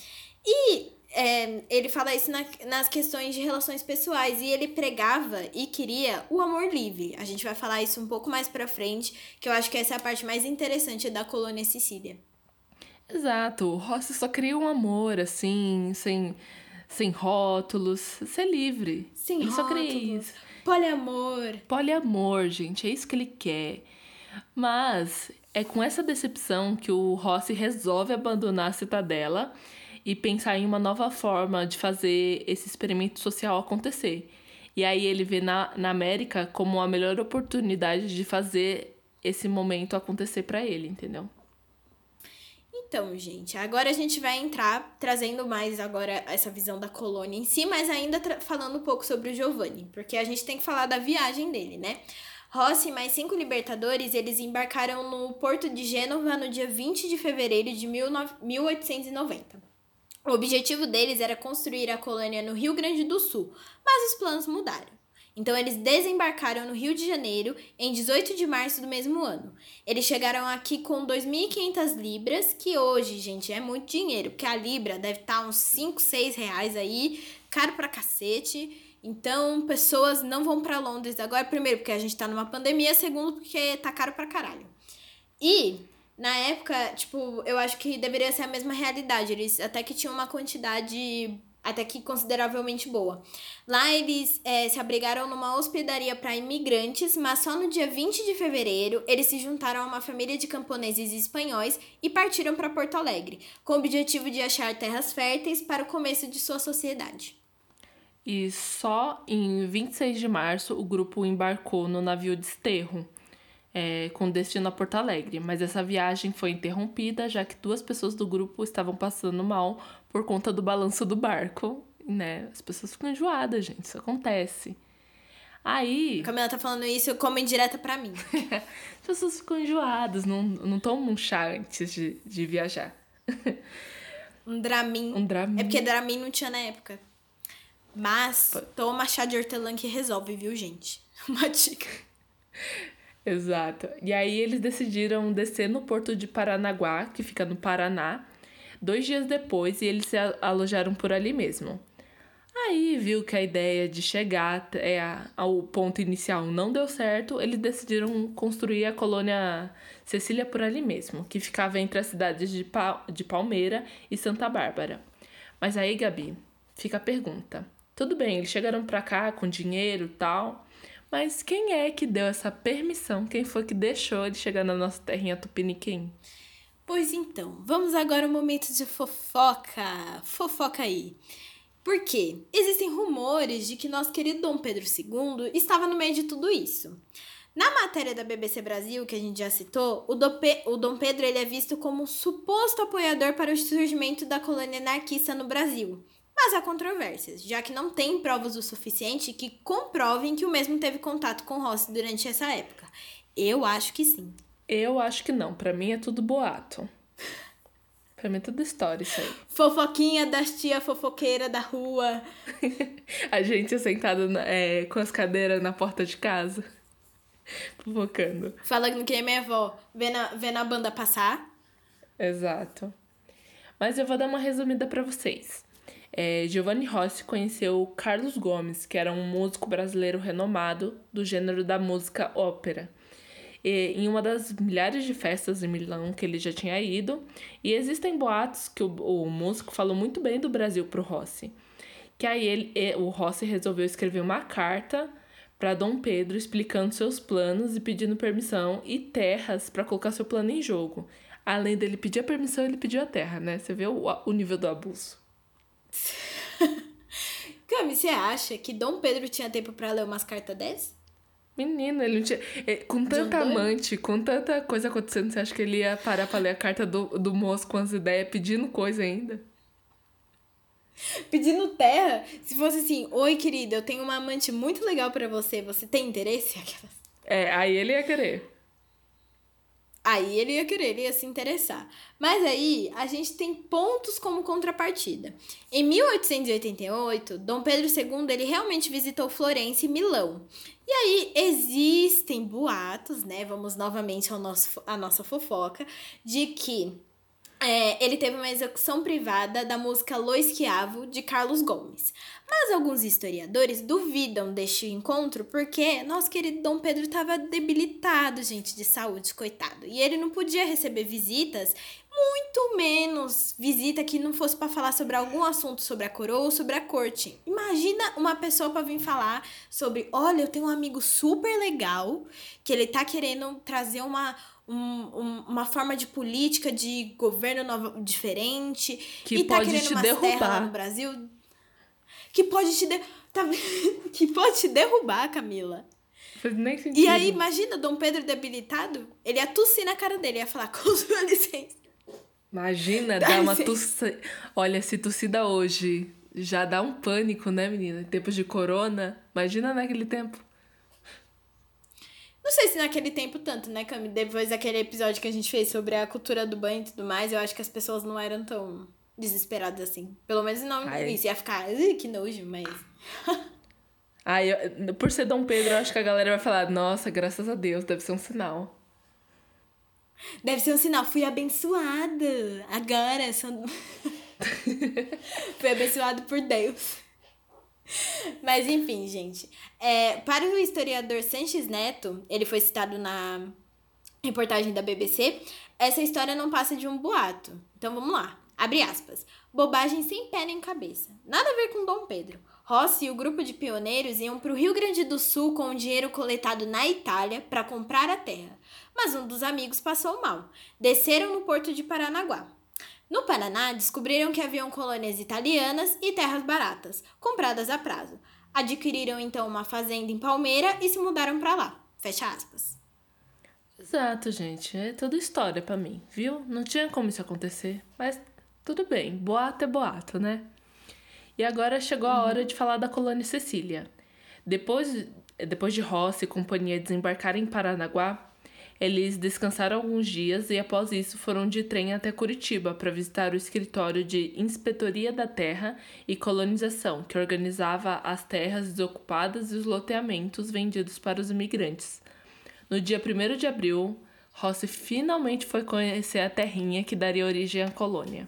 E é, ele fala isso na, nas questões de relações pessoais e ele pregava e queria o amor livre. A gente vai falar isso um pouco mais pra frente, que eu acho que essa é a parte mais interessante da colônia Sicília. Exato, o Rossi só queria um amor, assim, sem, sem rótulos, ser livre. Sem ele rótulos. só queria isso. Poliamor. Poliamor, gente, é isso que ele quer. Mas é com essa decepção que o Rossi resolve abandonar a citadela e pensar em uma nova forma de fazer esse experimento social acontecer. E aí ele vê na, na América como a melhor oportunidade de fazer esse momento acontecer para ele, entendeu? Então, gente, agora a gente vai entrar trazendo mais agora essa visão da colônia em si, mas ainda falando um pouco sobre o Giovanni, porque a gente tem que falar da viagem dele, né? Rossi e mais cinco libertadores, eles embarcaram no porto de Gênova no dia 20 de fevereiro de 1890. O objetivo deles era construir a colônia no Rio Grande do Sul, mas os planos mudaram. Então eles desembarcaram no Rio de Janeiro em 18 de março do mesmo ano. Eles chegaram aqui com 2.500 libras, que hoje, gente, é muito dinheiro, porque a libra deve estar uns 5, 6 reais aí, caro pra cacete. Então, pessoas não vão para Londres agora, primeiro porque a gente tá numa pandemia, segundo porque tá caro pra caralho. E na época, tipo, eu acho que deveria ser a mesma realidade. Eles até que tinham uma quantidade até que consideravelmente boa. Lá eles é, se abrigaram numa hospedaria para imigrantes, mas só no dia 20 de fevereiro eles se juntaram a uma família de camponeses espanhóis e partiram para Porto Alegre, com o objetivo de achar terras férteis para o começo de sua sociedade. E só em 26 de março o grupo embarcou no navio Desterro é, com destino a Porto Alegre, mas essa viagem foi interrompida já que duas pessoas do grupo estavam passando mal por conta do balanço do barco, né? As pessoas ficam enjoadas, gente, isso acontece. Aí. A Camila tá falando isso como indireta para mim. *laughs* As pessoas ficam enjoadas, não, não tomam um chá antes de, de viajar. Um Dramin. Um Dramin. É porque Dramin não tinha na época. Mas toma chá de hortelã que resolve, viu, gente? *laughs* Uma dica. Exato. E aí eles decidiram descer no porto de Paranaguá, que fica no Paraná, dois dias depois, e eles se alojaram por ali mesmo. Aí viu que a ideia de chegar até ao ponto inicial não deu certo, eles decidiram construir a colônia Cecília por ali mesmo, que ficava entre as cidades de, pa de Palmeira e Santa Bárbara. Mas aí, Gabi, fica a pergunta. Tudo bem, eles chegaram pra cá com dinheiro e tal, mas quem é que deu essa permissão? Quem foi que deixou ele chegar na nossa terrinha tupiniquim? Pois então, vamos agora ao momento de fofoca. Fofoca aí. Por quê? Existem rumores de que nosso querido Dom Pedro II estava no meio de tudo isso. Na matéria da BBC Brasil, que a gente já citou, o, o Dom Pedro ele é visto como um suposto apoiador para o surgimento da colônia anarquista no Brasil. Mas há controvérsias, já que não tem provas o suficiente que comprovem que o mesmo teve contato com Rossi durante essa época. Eu acho que sim. Eu acho que não. Para mim é tudo boato. Pra mim é tudo história isso aí. *laughs* Fofoquinha das tia fofoqueira da rua. *laughs* a gente sentada é, com as cadeiras na porta de casa. *laughs* Fofocando. Falando que é minha avó, vendo a, vendo a banda passar. Exato. Mas eu vou dar uma resumida para vocês. É, Giovanni Rossi conheceu Carlos Gomes, que era um músico brasileiro renomado do gênero da música ópera. E, em uma das milhares de festas em Milão que ele já tinha ido, e existem boatos que o, o músico falou muito bem do Brasil pro Rossi. Que aí ele, o Rossi resolveu escrever uma carta para Dom Pedro explicando seus planos e pedindo permissão e terras para colocar seu plano em jogo. Além dele pedir a permissão, ele pediu a terra, né? Você vê o, o nível do abuso. *laughs* Cami, você acha que Dom Pedro tinha tempo para ler umas cartas dessas? Menino, ele não tinha. É, com tanta amante, com tanta coisa acontecendo, você acha que ele ia parar pra ler a carta do, do moço com as ideias pedindo coisa ainda? Pedindo terra? Se fosse assim, oi querida, eu tenho uma amante muito legal para você, você tem interesse? *laughs* Aquelas... É, aí ele ia querer. Aí ele ia querer, ele ia se interessar. Mas aí a gente tem pontos como contrapartida. Em 1888, Dom Pedro II ele realmente visitou Florença e Milão. E aí existem boatos, né? Vamos novamente ao nosso, à nossa fofoca, de que é, ele teve uma execução privada da música Lo Esquiavo, de Carlos Gomes. Mas alguns historiadores duvidam deste encontro porque nosso querido Dom Pedro estava debilitado, gente, de saúde, coitado. E ele não podia receber visitas, muito menos visita que não fosse para falar sobre algum assunto sobre a coroa ou sobre a corte. Imagina uma pessoa para vir falar sobre: olha, eu tenho um amigo super legal que ele tá querendo trazer uma um, um, uma forma de política de governo nova, diferente que e tá pode querendo te umas derrubar. no Brasil que pode te de, tá, *laughs* que pode te derrubar, Camila. nem sentido. E aí, imagina Dom Pedro debilitado, ele ia tossir na cara dele, ia falar, *laughs* com sua licença. Imagina, dá, dá uma tossida. Olha, se tossida hoje já dá um pânico, né, menina? Em tempos de corona. Imagina naquele tempo. Não sei se naquele tempo tanto, né, Cami? Depois daquele episódio que a gente fez sobre a cultura do banho e tudo mais, eu acho que as pessoas não eram tão desesperadas assim. Pelo menos não Ai. isso. Ia ficar, que nojo, mas. *laughs* Ai, eu, por ser Dom Pedro, eu acho que a galera vai falar, nossa, graças a Deus, deve ser um sinal. Deve ser um sinal, fui abençoada. Agora, sou... *laughs* fui abençoado por Deus. *laughs* Mas enfim, gente. É, para o historiador Sanches Neto, ele foi citado na reportagem da BBC, essa história não passa de um boato. Então vamos lá. Abre aspas. Bobagem sem pé nem cabeça. Nada a ver com Dom Pedro. Rossi e o grupo de pioneiros iam para o Rio Grande do Sul com o dinheiro coletado na Itália para comprar a terra. Mas um dos amigos passou mal. Desceram no porto de Paranaguá. No Paraná, descobriram que haviam colônias italianas e terras baratas, compradas a prazo. Adquiriram então uma fazenda em Palmeira e se mudaram para lá. Fecha aspas. Exato, gente. É toda história para mim, viu? Não tinha como isso acontecer, mas tudo bem. Boato é boato, né? E agora chegou a hora de falar da colônia Cecília. Depois, depois de Rossi e companhia desembarcarem em Paranaguá, eles descansaram alguns dias e, após isso, foram de trem até Curitiba para visitar o escritório de Inspetoria da Terra e Colonização, que organizava as terras desocupadas e os loteamentos vendidos para os imigrantes. No dia 1 de abril, Rossi finalmente foi conhecer a terrinha que daria origem à colônia.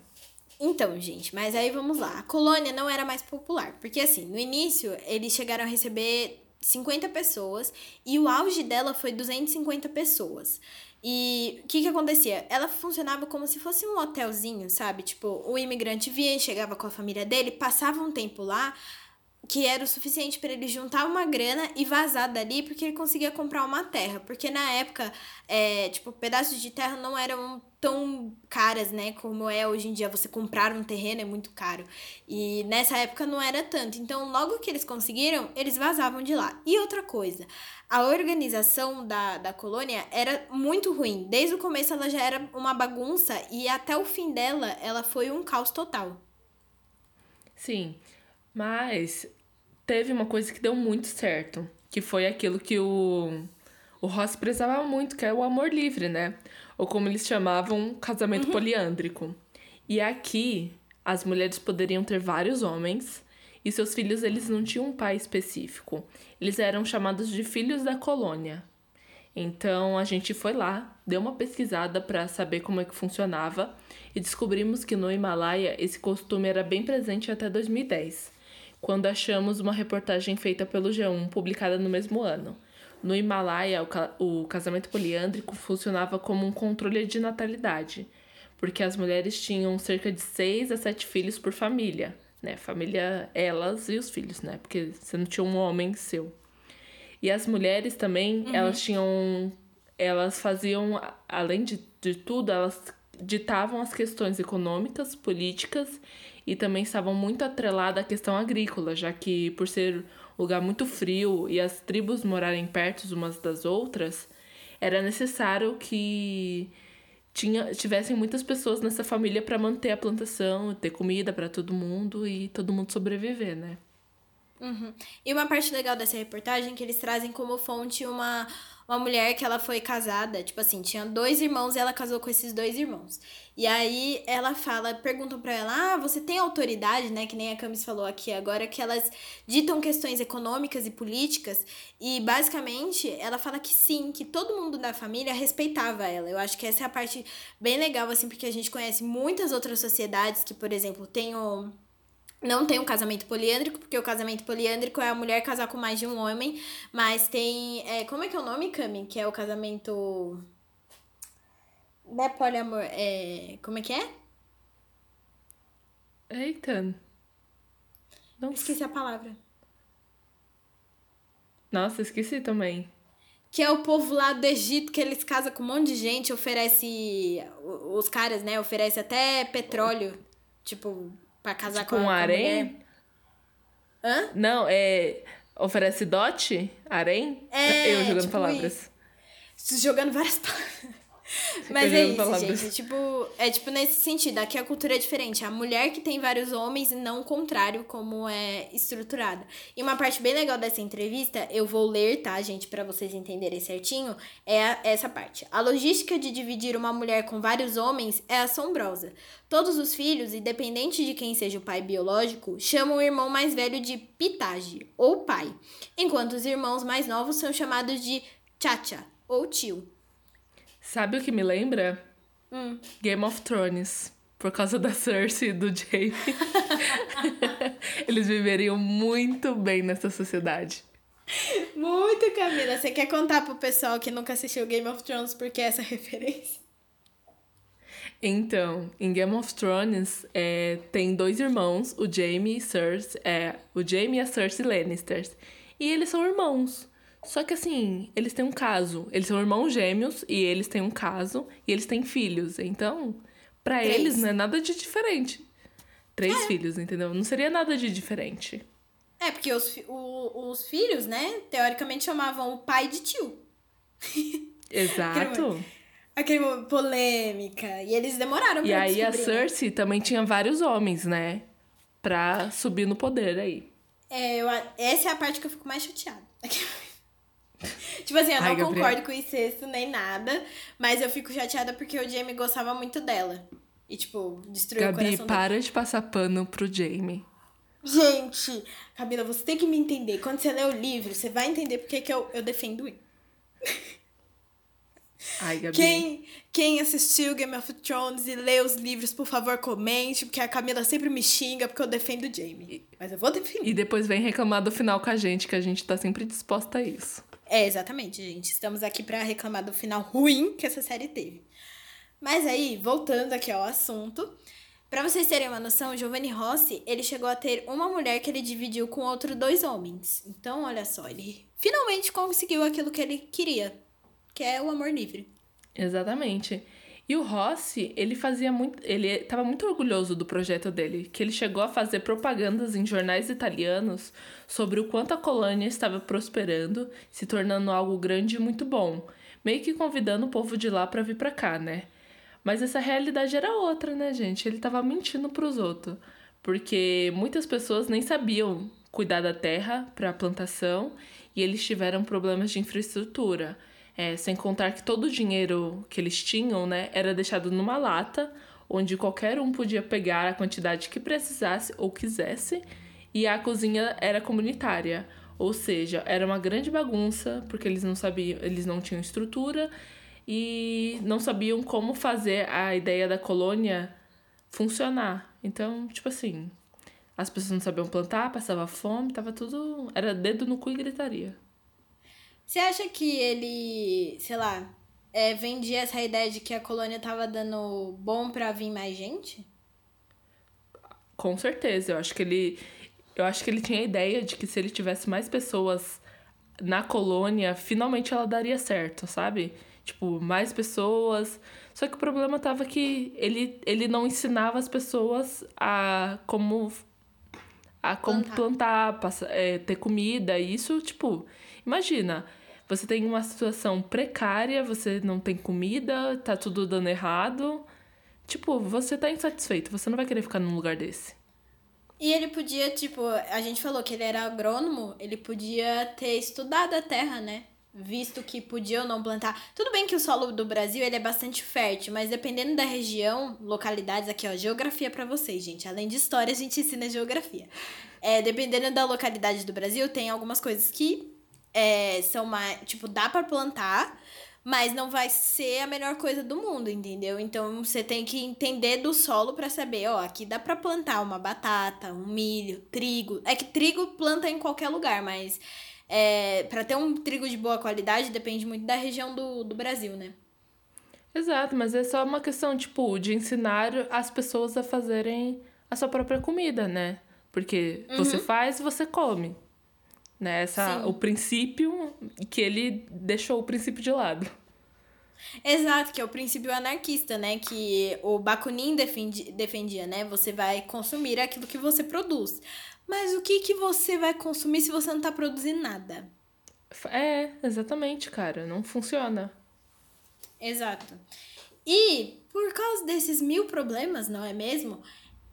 Então, gente, mas aí vamos lá. A colônia não era mais popular, porque assim, no início eles chegaram a receber 50 pessoas e o auge dela foi 250 pessoas. E o que que acontecia? Ela funcionava como se fosse um hotelzinho, sabe? Tipo, o imigrante via, chegava com a família dele, passava um tempo lá, que era o suficiente para ele juntar uma grana e vazar dali, porque ele conseguia comprar uma terra. Porque na época, é, tipo, pedaços de terra não eram tão caras, né? Como é hoje em dia. Você comprar um terreno é muito caro. E nessa época não era tanto. Então, logo que eles conseguiram, eles vazavam de lá. E outra coisa, a organização da, da colônia era muito ruim. Desde o começo ela já era uma bagunça e até o fim dela, ela foi um caos total. Sim. Mas teve uma coisa que deu muito certo, que foi aquilo que o, o Ross precisava muito, que é o amor livre, né? Ou como eles chamavam, casamento uhum. poliândrico. E aqui, as mulheres poderiam ter vários homens e seus filhos eles não tinham um pai específico. Eles eram chamados de filhos da colônia. Então a gente foi lá, deu uma pesquisada para saber como é que funcionava e descobrimos que no Himalaia esse costume era bem presente até 2010, quando achamos uma reportagem feita pelo G1 publicada no mesmo ano. No Himalaia, o, ca o casamento poliândrico funcionava como um controle de natalidade, porque as mulheres tinham cerca de 6 a 7 filhos por família, né? Família, elas e os filhos, né? Porque você não tinha um homem seu. E as mulheres também, uhum. elas tinham. Elas faziam, além de, de tudo, elas ditavam as questões econômicas, políticas e também estavam muito atreladas à questão agrícola, já que por ser lugar muito frio e as tribos morarem perto umas das outras, era necessário que tinha, tivessem muitas pessoas nessa família para manter a plantação, ter comida para todo mundo e todo mundo sobreviver, né? Uhum. E uma parte legal dessa reportagem é que eles trazem como fonte uma, uma mulher que ela foi casada, tipo assim, tinha dois irmãos e ela casou com esses dois irmãos. E aí ela fala, perguntam para ela: "Ah, você tem autoridade, né, que nem a Camis falou aqui agora que elas ditam questões econômicas e políticas?" E basicamente ela fala que sim, que todo mundo da família respeitava ela. Eu acho que essa é a parte bem legal assim, porque a gente conhece muitas outras sociedades que, por exemplo, tem o não tem um casamento poliândrico, porque o casamento poliândrico é a mulher casar com mais de um homem, mas tem. É, como é que é o nome, Cami? Que é o casamento. Não é poliamor. É, como é que é? Eita. Não... Esqueci a palavra. Nossa, esqueci também. Que é o povo lá do Egito, que eles casam com um monte de gente, oferece. Os caras, né? Oferece até petróleo. Tipo, Pra casar tipo com, um harém? Hã? Não, é. Oferece dote? Harém? É, Eu jogando tipo palavras. Isso. Jogando várias *laughs* palavras. Mas é isso, gente. Tipo, é tipo nesse sentido. Aqui a cultura é diferente. A mulher que tem vários homens e não o contrário, como é estruturada. E uma parte bem legal dessa entrevista, eu vou ler, tá, gente, para vocês entenderem certinho, é essa parte. A logística de dividir uma mulher com vários homens é assombrosa. Todos os filhos, independente de quem seja o pai biológico, chamam o irmão mais velho de pitage, ou pai, enquanto os irmãos mais novos são chamados de chacha, ou tio. Sabe o que me lembra? Hum. Game of Thrones. Por causa da *laughs* Cersei e do Jaime. *laughs* Eles viveriam muito bem nessa sociedade. Muito, Camila. Você quer contar pro pessoal que nunca assistiu Game of Thrones por que essa *laughs* referência? Então, em Game of Thrones, é, tem dois irmãos, o Jaime e Cersei, é, o Jaime e a Cersei Lannisters. E eles são irmãos. Só que assim, eles têm um caso. Eles são irmãos gêmeos e eles têm um caso e eles têm filhos. Então, para eles não é nada de diferente. Três é. filhos, entendeu? Não seria nada de diferente. É, porque os, o, os filhos, né, teoricamente chamavam o pai de tio. *laughs* Exato. Aquele, aquele polêmica. E eles demoraram pra E aí a né? Cersei também tinha vários homens, né? Pra subir no poder aí. É, eu, essa é a parte que eu fico mais chateada. *laughs* tipo assim, eu não Ai, concordo com o incesto nem nada, mas eu fico chateada porque o Jamie gostava muito dela. E, tipo, destruiu Gabi, o coração para dele. de passar pano pro Jamie. Gente, Camila, você tem que me entender. Quando você lê o livro, você vai entender porque que eu, eu defendo ele. Ai, Gabi. Quem, quem assistiu Game of Thrones e lê os livros, por favor, comente, porque a Camila sempre me xinga porque eu defendo o Jamie. Mas eu vou defender. E depois vem reclamar do final com a gente, que a gente tá sempre disposta a isso. É, exatamente, gente. Estamos aqui para reclamar do final ruim que essa série teve. Mas aí, voltando aqui ao assunto, para vocês terem uma noção, Giovanni Rossi, ele chegou a ter uma mulher que ele dividiu com outros dois homens. Então, olha só, ele finalmente conseguiu aquilo que ele queria, que é o amor livre. Exatamente. E o Rossi, ele fazia muito, ele estava muito orgulhoso do projeto dele, que ele chegou a fazer propagandas em jornais italianos sobre o quanto a colônia estava prosperando, se tornando algo grande e muito bom, meio que convidando o povo de lá para vir para cá, né? Mas essa realidade era outra, né, gente? Ele estava mentindo para os outros, porque muitas pessoas nem sabiam cuidar da terra para plantação e eles tiveram problemas de infraestrutura. É, sem contar que todo o dinheiro que eles tinham, né, era deixado numa lata, onde qualquer um podia pegar a quantidade que precisasse ou quisesse, e a cozinha era comunitária, Ou seja, era uma grande bagunça, porque eles não sabiam, eles não tinham estrutura e não sabiam como fazer a ideia da colônia funcionar. Então, tipo assim, as pessoas não sabiam plantar, passava fome, tava tudo. Era dedo no cu e gritaria. Você acha que ele, sei lá, é, vendia essa ideia de que a colônia tava dando bom pra vir mais gente? Com certeza, eu acho que ele. Eu acho que ele tinha a ideia de que se ele tivesse mais pessoas na colônia, finalmente ela daria certo, sabe? Tipo, mais pessoas. Só que o problema tava que ele, ele não ensinava as pessoas a como a como plantar, plantar é, ter comida. E isso, tipo, imagina, você tem uma situação precária, você não tem comida, tá tudo dando errado. Tipo, você tá insatisfeito, você não vai querer ficar num lugar desse. E ele podia, tipo, a gente falou que ele era agrônomo, ele podia ter estudado a terra, né? Visto que podia ou não plantar. Tudo bem que o solo do Brasil ele é bastante fértil, mas dependendo da região, localidades, aqui ó, geografia para vocês, gente. Além de história, a gente ensina geografia. É, dependendo da localidade do Brasil, tem algumas coisas que é, são mais. Tipo, dá para plantar, mas não vai ser a melhor coisa do mundo, entendeu? Então você tem que entender do solo para saber, ó, aqui dá para plantar uma batata, um milho, trigo. É que trigo planta em qualquer lugar, mas é, para ter um trigo de boa qualidade depende muito da região do, do Brasil, né? Exato, mas é só uma questão, tipo, de ensinar as pessoas a fazerem a sua própria comida, né? Porque uhum. você faz você come. Né? Essa, o princípio que ele deixou o princípio de lado. Exato, que é o princípio anarquista, né? Que o Bakunin defendi, defendia, né? Você vai consumir aquilo que você produz. Mas o que, que você vai consumir se você não tá produzindo nada? É, exatamente, cara. Não funciona. Exato. E por causa desses mil problemas, não é mesmo?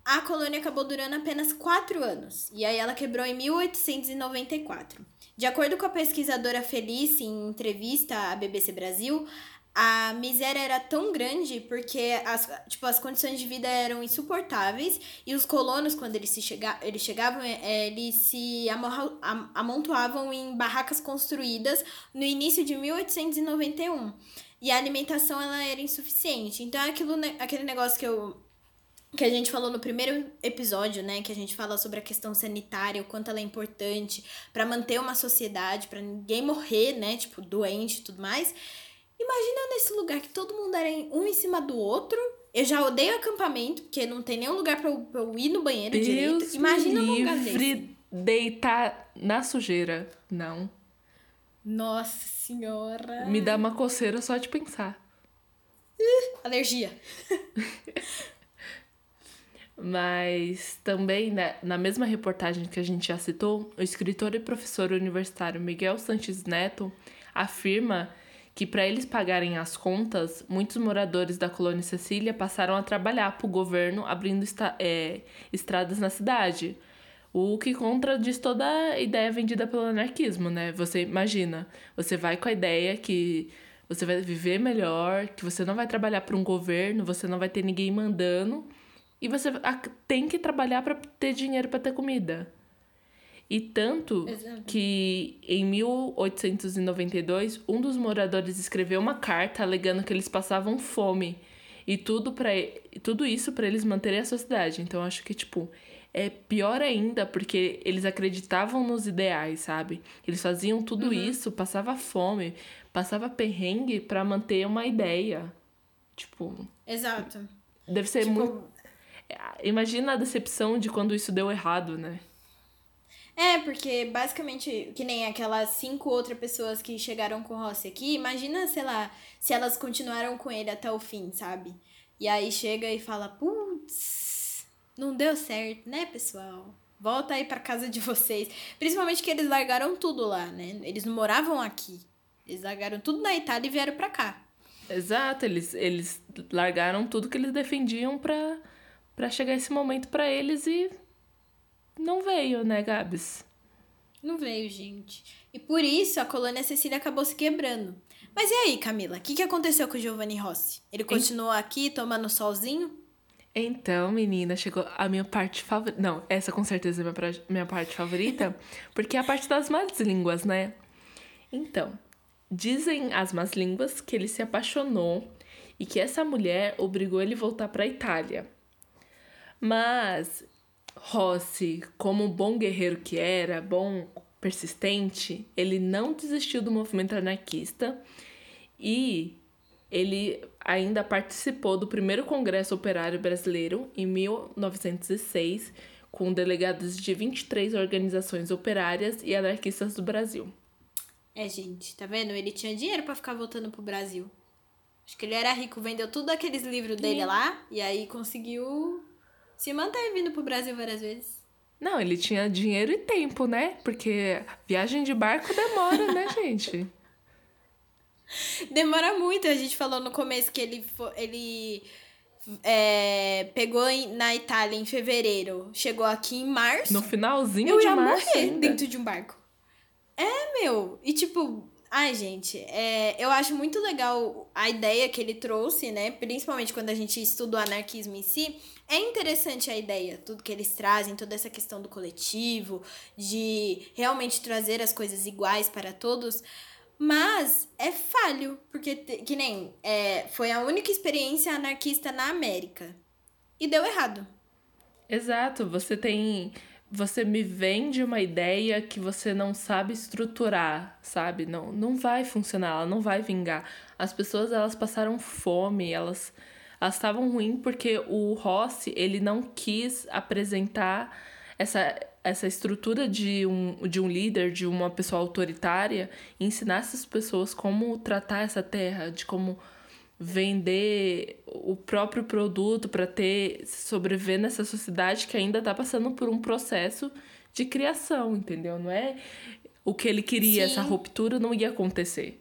A colônia acabou durando apenas quatro anos, e aí ela quebrou em 1894. De acordo com a pesquisadora Felice, em entrevista à BBC Brasil, a miséria era tão grande porque as, tipo, as condições de vida eram insuportáveis e os colonos, quando eles, se chega, eles chegavam, é, eles se amontoavam em barracas construídas no início de 1891. E a alimentação ela era insuficiente. Então, é aquilo, aquele negócio que eu que a gente falou no primeiro episódio, né, que a gente fala sobre a questão sanitária, o quanto ela é importante para manter uma sociedade, para ninguém morrer, né, tipo, doente e tudo mais. Imagina nesse lugar que todo mundo era um em cima do outro. Eu já odeio acampamento, porque não tem nenhum lugar pra eu, eu ir no banheiro Deus direito. Imagina um lugar desse. deitar na sujeira. Não. Nossa senhora. Me dá uma coceira só de pensar. alergia. *laughs* Mas também, né, na mesma reportagem que a gente já citou, o escritor e professor universitário Miguel Sanches Neto afirma que para eles pagarem as contas, muitos moradores da colônia Cecília passaram a trabalhar para o governo abrindo é, estradas na cidade. O que contradiz toda a ideia vendida pelo anarquismo, né? Você imagina, você vai com a ideia que você vai viver melhor, que você não vai trabalhar para um governo, você não vai ter ninguém mandando e você tem que trabalhar para ter dinheiro para ter comida. E tanto Exato. que em 1892, um dos moradores escreveu uma carta alegando que eles passavam fome. E tudo, pra, tudo isso para eles manterem a sociedade. Então, acho que, tipo, é pior ainda porque eles acreditavam nos ideais, sabe? Eles faziam tudo uhum. isso, passava fome, passava perrengue para manter uma ideia. Tipo. Exato. Deve ser tipo, muito Imagina a decepção de quando isso deu errado, né? É, porque basicamente, que nem aquelas cinco outras pessoas que chegaram com o Rossi aqui, imagina, sei lá, se elas continuaram com ele até o fim, sabe? E aí chega e fala, putz, não deu certo, né, pessoal? Volta aí pra casa de vocês. Principalmente que eles largaram tudo lá, né? Eles não moravam aqui. Eles largaram tudo na Itália e vieram pra cá. Exato, eles, eles largaram tudo que eles defendiam pra para chegar esse momento para eles e não veio, né, Gabs? Não veio, gente. E por isso a colônia Cecília acabou se quebrando. Mas e aí, Camila? O que, que aconteceu com o Giovanni Rossi? Ele continuou aqui tomando solzinho? Então, menina, chegou a minha parte favorita. Não, essa com certeza é minha, pra... minha parte favorita, *laughs* porque é a parte das más línguas, né? Então, dizem as más línguas que ele se apaixonou e que essa mulher obrigou ele a voltar para Itália. Mas Rossi, como bom guerreiro que era, bom persistente, ele não desistiu do movimento anarquista e ele ainda participou do primeiro Congresso Operário Brasileiro em 1906, com delegados de 23 organizações operárias e anarquistas do Brasil. É, gente, tá vendo? Ele tinha dinheiro para ficar voltando pro Brasil. Acho que ele era rico, vendeu tudo aqueles livros dele lá e aí conseguiu se manter vindo pro Brasil várias vezes. Não, ele tinha dinheiro e tempo, né? Porque viagem de barco demora, né, *laughs* gente? Demora muito. A gente falou no começo que ele, ele é, pegou na Itália em fevereiro, chegou aqui em março. No finalzinho eu de março. Eu ia morrer dentro de um barco. É, meu. E tipo, ai, gente, é, eu acho muito legal a ideia que ele trouxe, né? Principalmente quando a gente estuda o anarquismo em si. É interessante a ideia, tudo que eles trazem, toda essa questão do coletivo, de realmente trazer as coisas iguais para todos. Mas é falho, porque, que nem, é, foi a única experiência anarquista na América. E deu errado. Exato, você tem. Você me vende uma ideia que você não sabe estruturar, sabe? Não, não vai funcionar, ela não vai vingar. As pessoas, elas passaram fome, elas elas estavam ruins porque o Rossi, ele não quis apresentar essa, essa estrutura de um, de um líder, de uma pessoa autoritária, e ensinar essas pessoas como tratar essa terra, de como vender o próprio produto para ter sobreviver nessa sociedade que ainda está passando por um processo de criação, entendeu? Não é o que ele queria, Sim. essa ruptura não ia acontecer.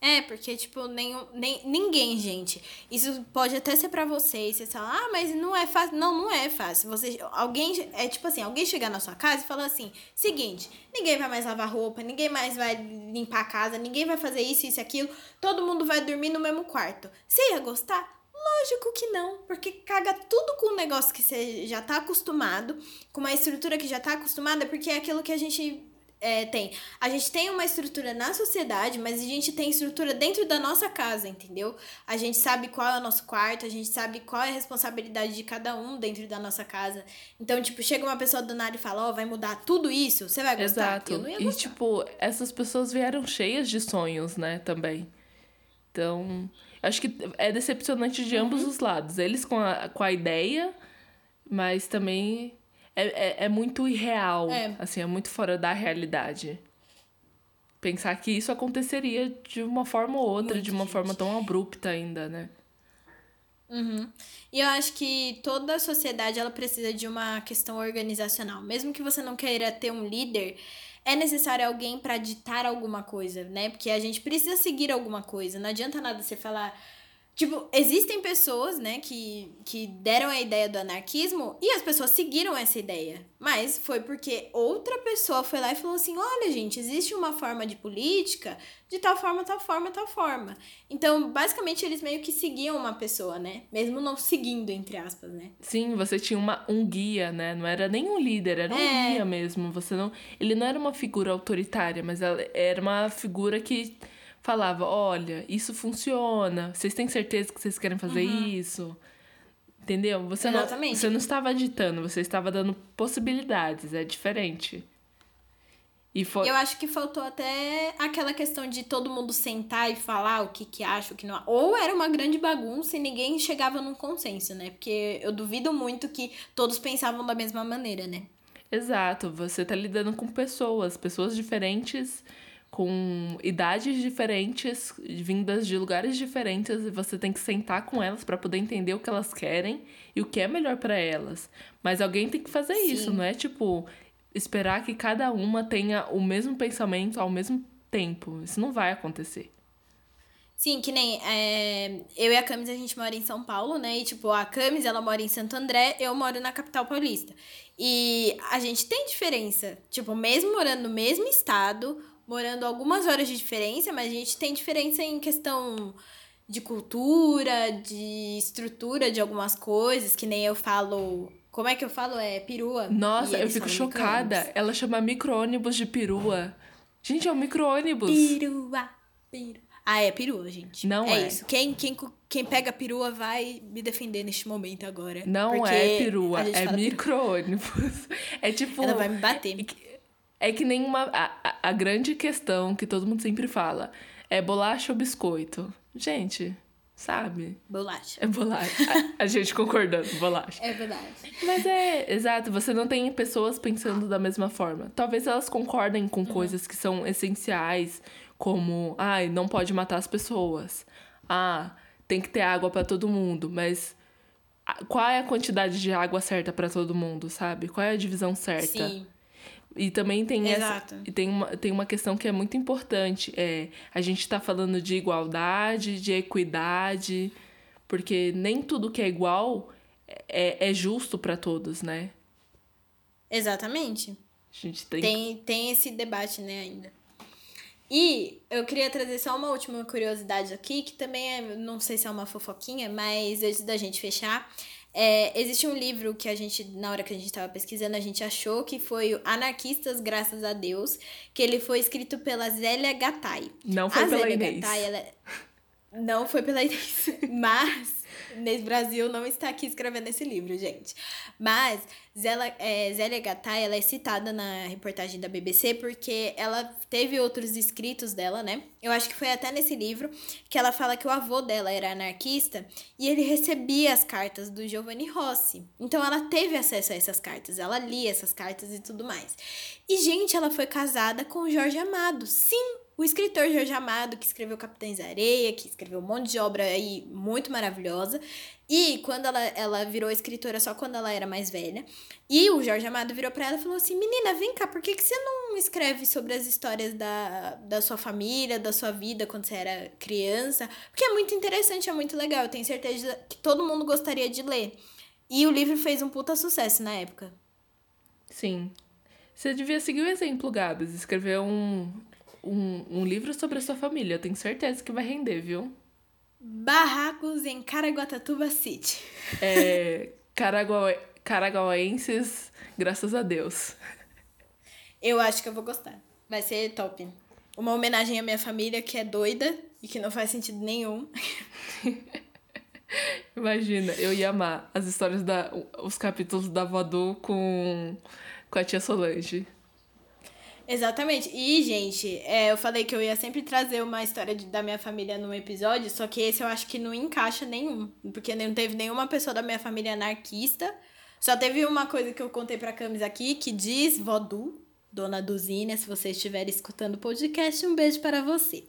É, porque, tipo, nem, nem, ninguém, gente. Isso pode até ser para vocês. Você fala, ah, mas não é fácil. Não, não é fácil. Você, alguém, é tipo assim, alguém chegar na sua casa e falar assim: seguinte, ninguém vai mais lavar roupa, ninguém mais vai limpar a casa, ninguém vai fazer isso, isso aquilo. Todo mundo vai dormir no mesmo quarto. Você ia gostar? Lógico que não, porque caga tudo com um negócio que você já tá acostumado, com uma estrutura que já tá acostumada, porque é aquilo que a gente é, tem. A gente tem uma estrutura na sociedade, mas a gente tem estrutura dentro da nossa casa, entendeu? A gente sabe qual é o nosso quarto, a gente sabe qual é a responsabilidade de cada um dentro da nossa casa. Então, tipo, chega uma pessoa do nada e fala, ó, oh, vai mudar tudo isso, você vai gostar? Exato. Eu não ia gostar. E, tipo, essas pessoas vieram cheias de sonhos, né, também. Então, acho que é decepcionante de ambos uhum. os lados. Eles com a, com a ideia, mas também é, é, é muito irreal, é. assim, é muito fora da realidade. Pensar que isso aconteceria de uma forma ou outra, muito de uma gente. forma tão abrupta ainda, né? Uhum. E eu acho que toda a sociedade ela precisa de uma questão organizacional. Mesmo que você não queira ter um líder, é necessário alguém para ditar alguma coisa, né? Porque a gente precisa seguir alguma coisa. Não adianta nada você falar Tipo, existem pessoas, né, que, que deram a ideia do anarquismo e as pessoas seguiram essa ideia. Mas foi porque outra pessoa foi lá e falou assim: olha, gente, existe uma forma de política de tal forma, tal forma, tal forma. Então, basicamente, eles meio que seguiam uma pessoa, né? Mesmo não seguindo, entre aspas, né? Sim, você tinha uma, um guia, né? Não era nem um líder, era um é... guia mesmo. Você não. Ele não era uma figura autoritária, mas ela era uma figura que falava: olha, isso funciona, vocês têm certeza que vocês querem fazer uhum. isso? Entendeu? Você Exatamente. não, você não estava ditando, você estava dando possibilidades, é diferente. E foi... Eu acho que faltou até aquela questão de todo mundo sentar e falar o que, que acha, o que não. Ou era uma grande bagunça e ninguém chegava num consenso, né? Porque eu duvido muito que todos pensavam da mesma maneira, né? Exato, você tá lidando com pessoas, pessoas diferentes com idades diferentes, vindas de lugares diferentes, e você tem que sentar com elas para poder entender o que elas querem e o que é melhor para elas. Mas alguém tem que fazer Sim. isso, não é tipo esperar que cada uma tenha o mesmo pensamento ao mesmo tempo. Isso não vai acontecer. Sim, que nem é, eu e a Camis, a gente mora em São Paulo, né? E, tipo, a Camis, ela mora em Santo André, eu moro na capital paulista. E a gente tem diferença. Tipo, mesmo morando no mesmo estado, morando algumas horas de diferença, mas a gente tem diferença em questão de cultura, de estrutura de algumas coisas, que nem eu falo. Como é que eu falo? É perua. Nossa, eu fico chocada. Ela chama micro-ônibus de perua. Gente, é um micro-ônibus. Perua, perua. Ah, é perua, gente. Não é. é. isso. Quem, quem, quem pega perua vai me defender neste momento agora. Não é perua, é micro-ônibus. *laughs* É tipo. Ela vai me bater. É que nem uma. A, a- grande questão que todo mundo sempre fala é bolacha ou biscoito. Gente, sabe? Bolacha. É bolacha. A, a gente concordando, bolacha. É verdade. Mas é, exato, você não tem pessoas pensando da mesma forma. Talvez elas concordem com coisas que são essenciais, como, ai, não pode matar as pessoas. Ah, tem que ter água pra todo mundo, mas qual é a quantidade de água certa pra todo mundo, sabe? Qual é a divisão certa? Sim. E também tem Exato. essa. E tem uma, tem uma questão que é muito importante. É, a gente está falando de igualdade, de equidade, porque nem tudo que é igual é, é justo para todos, né? Exatamente. A gente tem. Tem, tem esse debate, né, ainda. E eu queria trazer só uma última curiosidade aqui, que também é, não sei se é uma fofoquinha, mas antes da gente fechar, é, existe um livro que a gente, na hora que a gente estava pesquisando, a gente achou que foi o Anarquistas Graças a Deus, que ele foi escrito pela Zélia Gattai. Não foi a pela Zélia Inês. Gattai, ela... é- Não foi pela Inês, *laughs* mas Inês Brasil não está aqui escrevendo esse livro, gente. Mas Zélia, é, Zélia Gattai, ela é citada na reportagem da BBC porque ela teve outros escritos dela, né? Eu acho que foi até nesse livro que ela fala que o avô dela era anarquista e ele recebia as cartas do Giovanni Rossi. Então ela teve acesso a essas cartas, ela lia essas cartas e tudo mais. E, gente, ela foi casada com Jorge Amado. Sim, o escritor Jorge Amado, que escreveu Capitães Areia, que escreveu um monte de obra aí muito maravilhosa. E quando ela, ela virou escritora só quando ela era mais velha. E o Jorge Amado virou pra ela e falou assim: Menina, vem cá, por que, que você não escreve sobre as histórias da, da sua família, da sua vida quando você era criança? Porque é muito interessante, é muito legal. Eu tenho certeza que todo mundo gostaria de ler. E o livro fez um puta sucesso na época. Sim. Você devia seguir o exemplo, Gabs. Escrever um, um, um livro sobre a sua família. Eu tenho certeza que vai render, viu? Barracos em Caraguatatuba City. É, Caragua, Caraguaenses, graças a Deus. Eu acho que eu vou gostar. Vai ser top. Uma homenagem à minha família que é doida e que não faz sentido nenhum. *laughs* Imagina, eu ia amar as histórias da. os capítulos da Vodu com, com a tia Solange. Exatamente. E, gente, é, eu falei que eu ia sempre trazer uma história de- da minha família num episódio, só que esse eu acho que não encaixa nenhum. Porque não teve nenhuma pessoa da minha família anarquista. Só teve uma coisa que eu contei pra Camis aqui, que diz Vodu, dona Duzínia, se você estiver escutando o podcast, um beijo para você.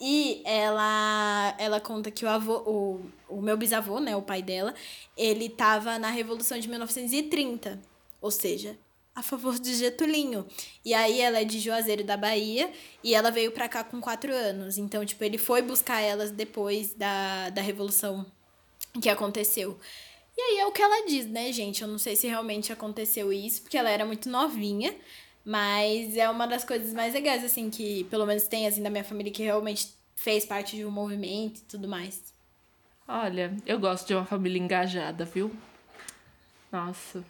E ela, ela conta que o avô, o, o meu bisavô, né, o pai dela, ele tava na Revolução de 1930, ou seja, a favor de Getulinho. E aí ela é de Juazeiro da Bahia e ela veio pra cá com quatro anos. Então, tipo, ele foi buscar elas depois da, da Revolução que aconteceu. E aí é o que ela diz, né, gente? Eu não sei se realmente aconteceu isso, porque ela era muito novinha. Mas é uma das coisas mais legais, assim, que pelo menos tem, assim, da minha família que realmente fez parte de um movimento e tudo mais. Olha, eu gosto de uma família engajada, viu? Nossa.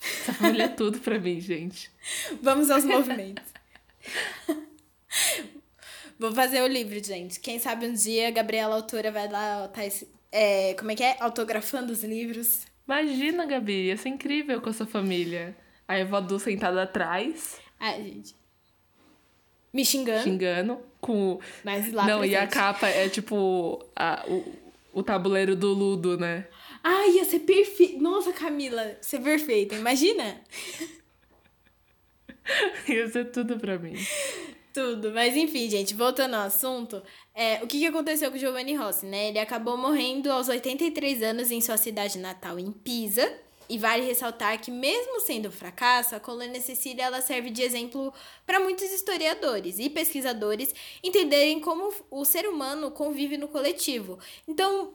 Essa família é tudo pra mim, gente. Vamos aos movimentos. Vou fazer o livro, gente. Quem sabe um dia a Gabriela Autora vai lá, tá esse, é, como é que é? Autografando os livros. Imagina, Gabi, ia ser incrível com a sua família. Aí a Vodu sentada atrás, Ai, gente. Me xingando, xingando, com mas lá Não, e a presente. capa é tipo a, o, o tabuleiro do Ludo, né? Ai, ia ser perfeito. Nossa, Camila, ser perfeita. Imagina? *laughs* Ia ser tudo pra mim. Tudo. Mas enfim, gente, voltando ao assunto, é, o que, que aconteceu com o Giovanni Rossi, né? Ele acabou morrendo aos 83 anos em sua cidade natal, em Pisa. E vale ressaltar que, mesmo sendo um fracasso, a colônia Cecília ela serve de exemplo para muitos historiadores e pesquisadores entenderem como o ser humano convive no coletivo. Então,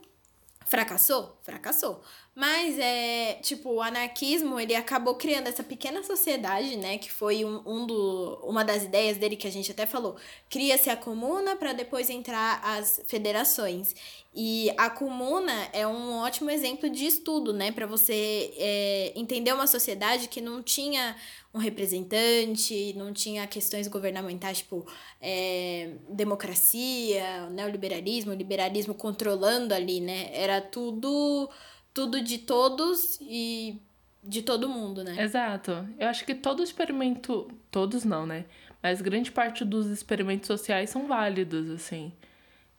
Fracassou? Fracassou. Mas é, tipo, o anarquismo, ele acabou criando essa pequena sociedade, né, que foi um, um do, uma das ideias dele que a gente até falou. Cria-se a comuna para depois entrar as federações. E a comuna é um ótimo exemplo de estudo, né, para você é, entender uma sociedade que não tinha um representante, não tinha questões governamentais, tipo é, democracia, neoliberalismo, liberalismo controlando ali, né? Era tudo tudo de todos e de todo mundo, né? Exato. Eu acho que todo experimento. Todos não, né? Mas grande parte dos experimentos sociais são válidos, assim.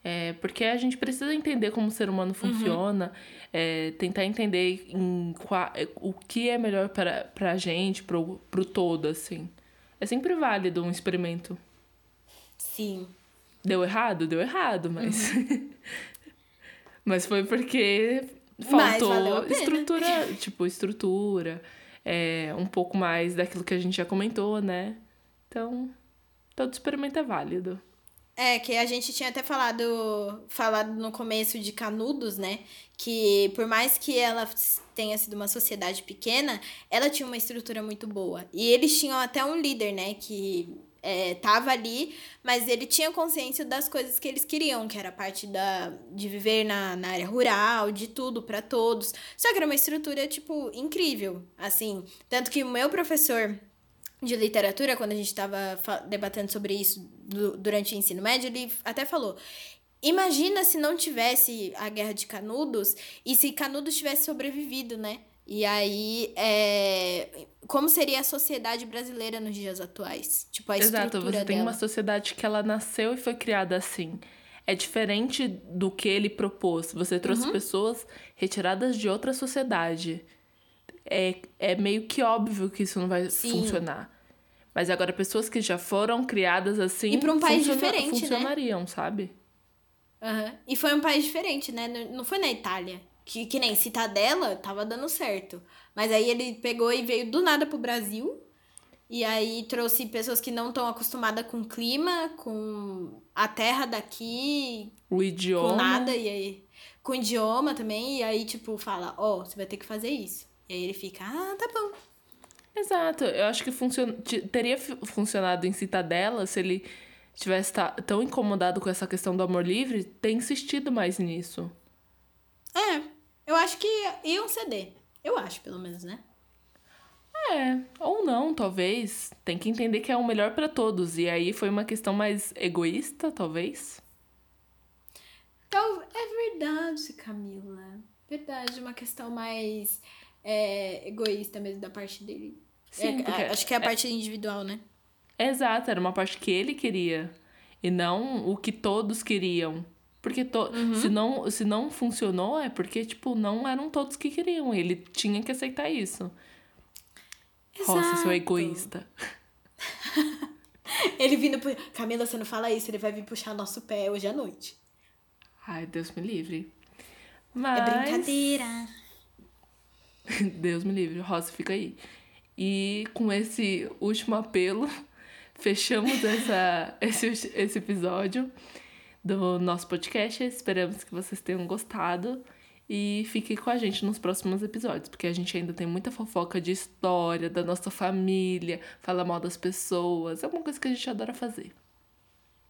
É, porque a gente precisa entender como o ser humano uhum. funciona, uhum. é, tentar entender em qual, o que é melhor para, pra gente, pro, pro todo, assim. É sempre válido um experimento. Sim. Deu errado? Deu errado, mas. Uhum. *laughs* mas foi porque Faltou estrutura, *laughs* tipo, estrutura, é, um pouco mais daquilo que a gente já comentou, né? Então, todo experimento é válido. É, que a gente tinha até falado, falado no começo de Canudos, né? Que por mais que ela tenha sido uma sociedade pequena, ela tinha uma estrutura muito boa. E eles tinham até um líder, né? Que é, tava ali, mas ele tinha consciência das coisas que eles queriam, que era a parte da, de viver na, na área rural, de tudo para todos. Só que era uma estrutura, tipo, incrível, assim. Tanto que o meu professor de literatura, quando a gente estava debatendo sobre isso do, durante o ensino médio, ele até falou. Imagina se não tivesse a Guerra de Canudos e se Canudos tivesse sobrevivido, né? E aí, é... como seria a sociedade brasileira nos dias atuais? Tipo, a Exato, você dela. tem uma sociedade que ela nasceu e foi criada assim. É diferente do que ele propôs. Você trouxe uhum. pessoas retiradas de outra sociedade. É, é meio que óbvio que isso não vai Sim. funcionar. Mas agora, pessoas que já foram criadas assim. E para um país funciona diferente, né? funcionariam, né? sabe? Uhum. E foi um país diferente, né? Não foi na Itália. Que, que nem Citadela tava dando certo. Mas aí ele pegou e veio do nada pro Brasil. E aí trouxe pessoas que não estão acostumadas com o clima, com a terra daqui. O idioma. Com nada. E aí. Com o idioma também. E aí, tipo, fala, ó, oh, você vai ter que fazer isso. E aí ele fica, ah, tá bom. Exato. Eu acho que funcion... teria funcionado em Citadela se ele tivesse tão incomodado com essa questão do amor livre, ter insistido mais nisso. É, eu acho que iam ceder. Eu acho, pelo menos, né? É, ou não, talvez. Tem que entender que é o melhor para todos. E aí foi uma questão mais egoísta, talvez. Então, é verdade, Camila. Verdade, uma questão mais é, egoísta mesmo da parte dele. Sim, é, porque, acho que é a é parte é, individual, né? Exato, era uma parte que ele queria. E não o que todos queriam. Porque to... Uhum. se, não, se não funcionou, é porque, tipo, não eram todos que queriam. Ele tinha que aceitar isso. Exato. Roça, seu egoísta. *laughs* ele vindo. Pu... Camila, você não fala isso, ele vai vir puxar nosso pé hoje à noite. Ai, Deus me livre. É Mas... É brincadeira. *laughs* Deus me livre, Rosa, fica aí. E com esse último apelo, *laughs* fechamos essa, *laughs* esse, esse episódio do nosso podcast. Esperamos que vocês tenham gostado. E fique com a gente nos próximos episódios, porque a gente ainda tem muita fofoca de história, da nossa família, fala mal das pessoas. É uma coisa que a gente adora fazer.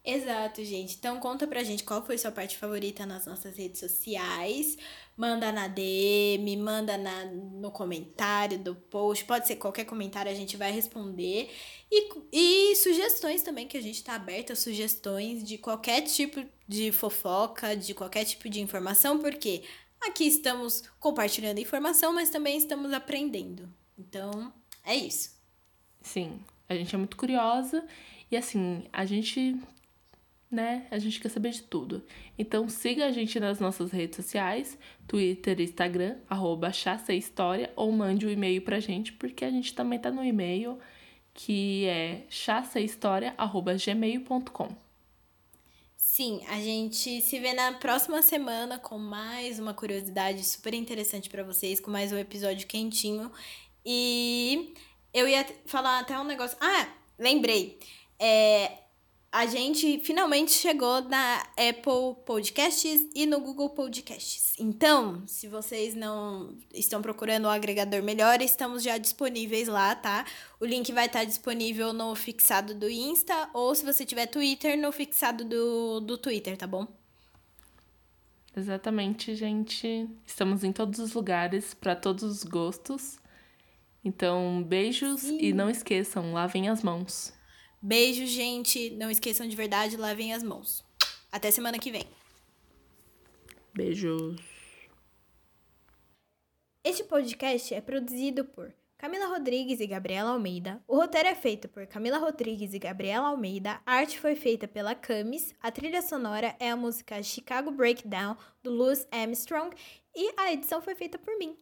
Exato, gente. Então conta pra gente qual foi sua parte favorita nas nossas redes sociais. Manda na DM, manda na, no comentário do post. Pode ser qualquer comentário, a gente vai responder. E, e sugestões também, que a gente tá aberta a sugestões de qualquer tipo de fofoca, de qualquer tipo de informação, porque aqui estamos compartilhando informação, mas também estamos aprendendo. Então, é isso. Sim, a gente é muito curiosa. E assim, a gente né? A gente quer saber de tudo. Então siga a gente nas nossas redes sociais, Twitter Instagram, arroba História, ou mande um e-mail pra gente, porque a gente também tá no e-mail, que é chassahistoria.gmail.com. Sim, a gente se vê na próxima semana com mais uma curiosidade super interessante para vocês, com mais um episódio quentinho. E eu ia falar até um negócio. Ah, lembrei. É, a gente finalmente chegou na Apple Podcasts e no Google Podcasts. Então, se vocês não estão procurando um agregador melhor, estamos já disponíveis lá, tá? O link vai estar disponível no fixado do Insta ou se você tiver Twitter, no fixado do, do Twitter, tá bom? Exatamente, gente. Estamos em todos os lugares, para todos os gostos. Então, beijos Sim. e não esqueçam, lavem as mãos. Beijo, gente. Não esqueçam de verdade, lavem as mãos. Até semana que vem. Beijos. Este podcast é produzido por Camila Rodrigues e Gabriela Almeida. O roteiro é feito por Camila Rodrigues e Gabriela Almeida. A arte foi feita pela Camis. A trilha sonora é a música Chicago Breakdown do Louis Armstrong e a edição foi feita por mim,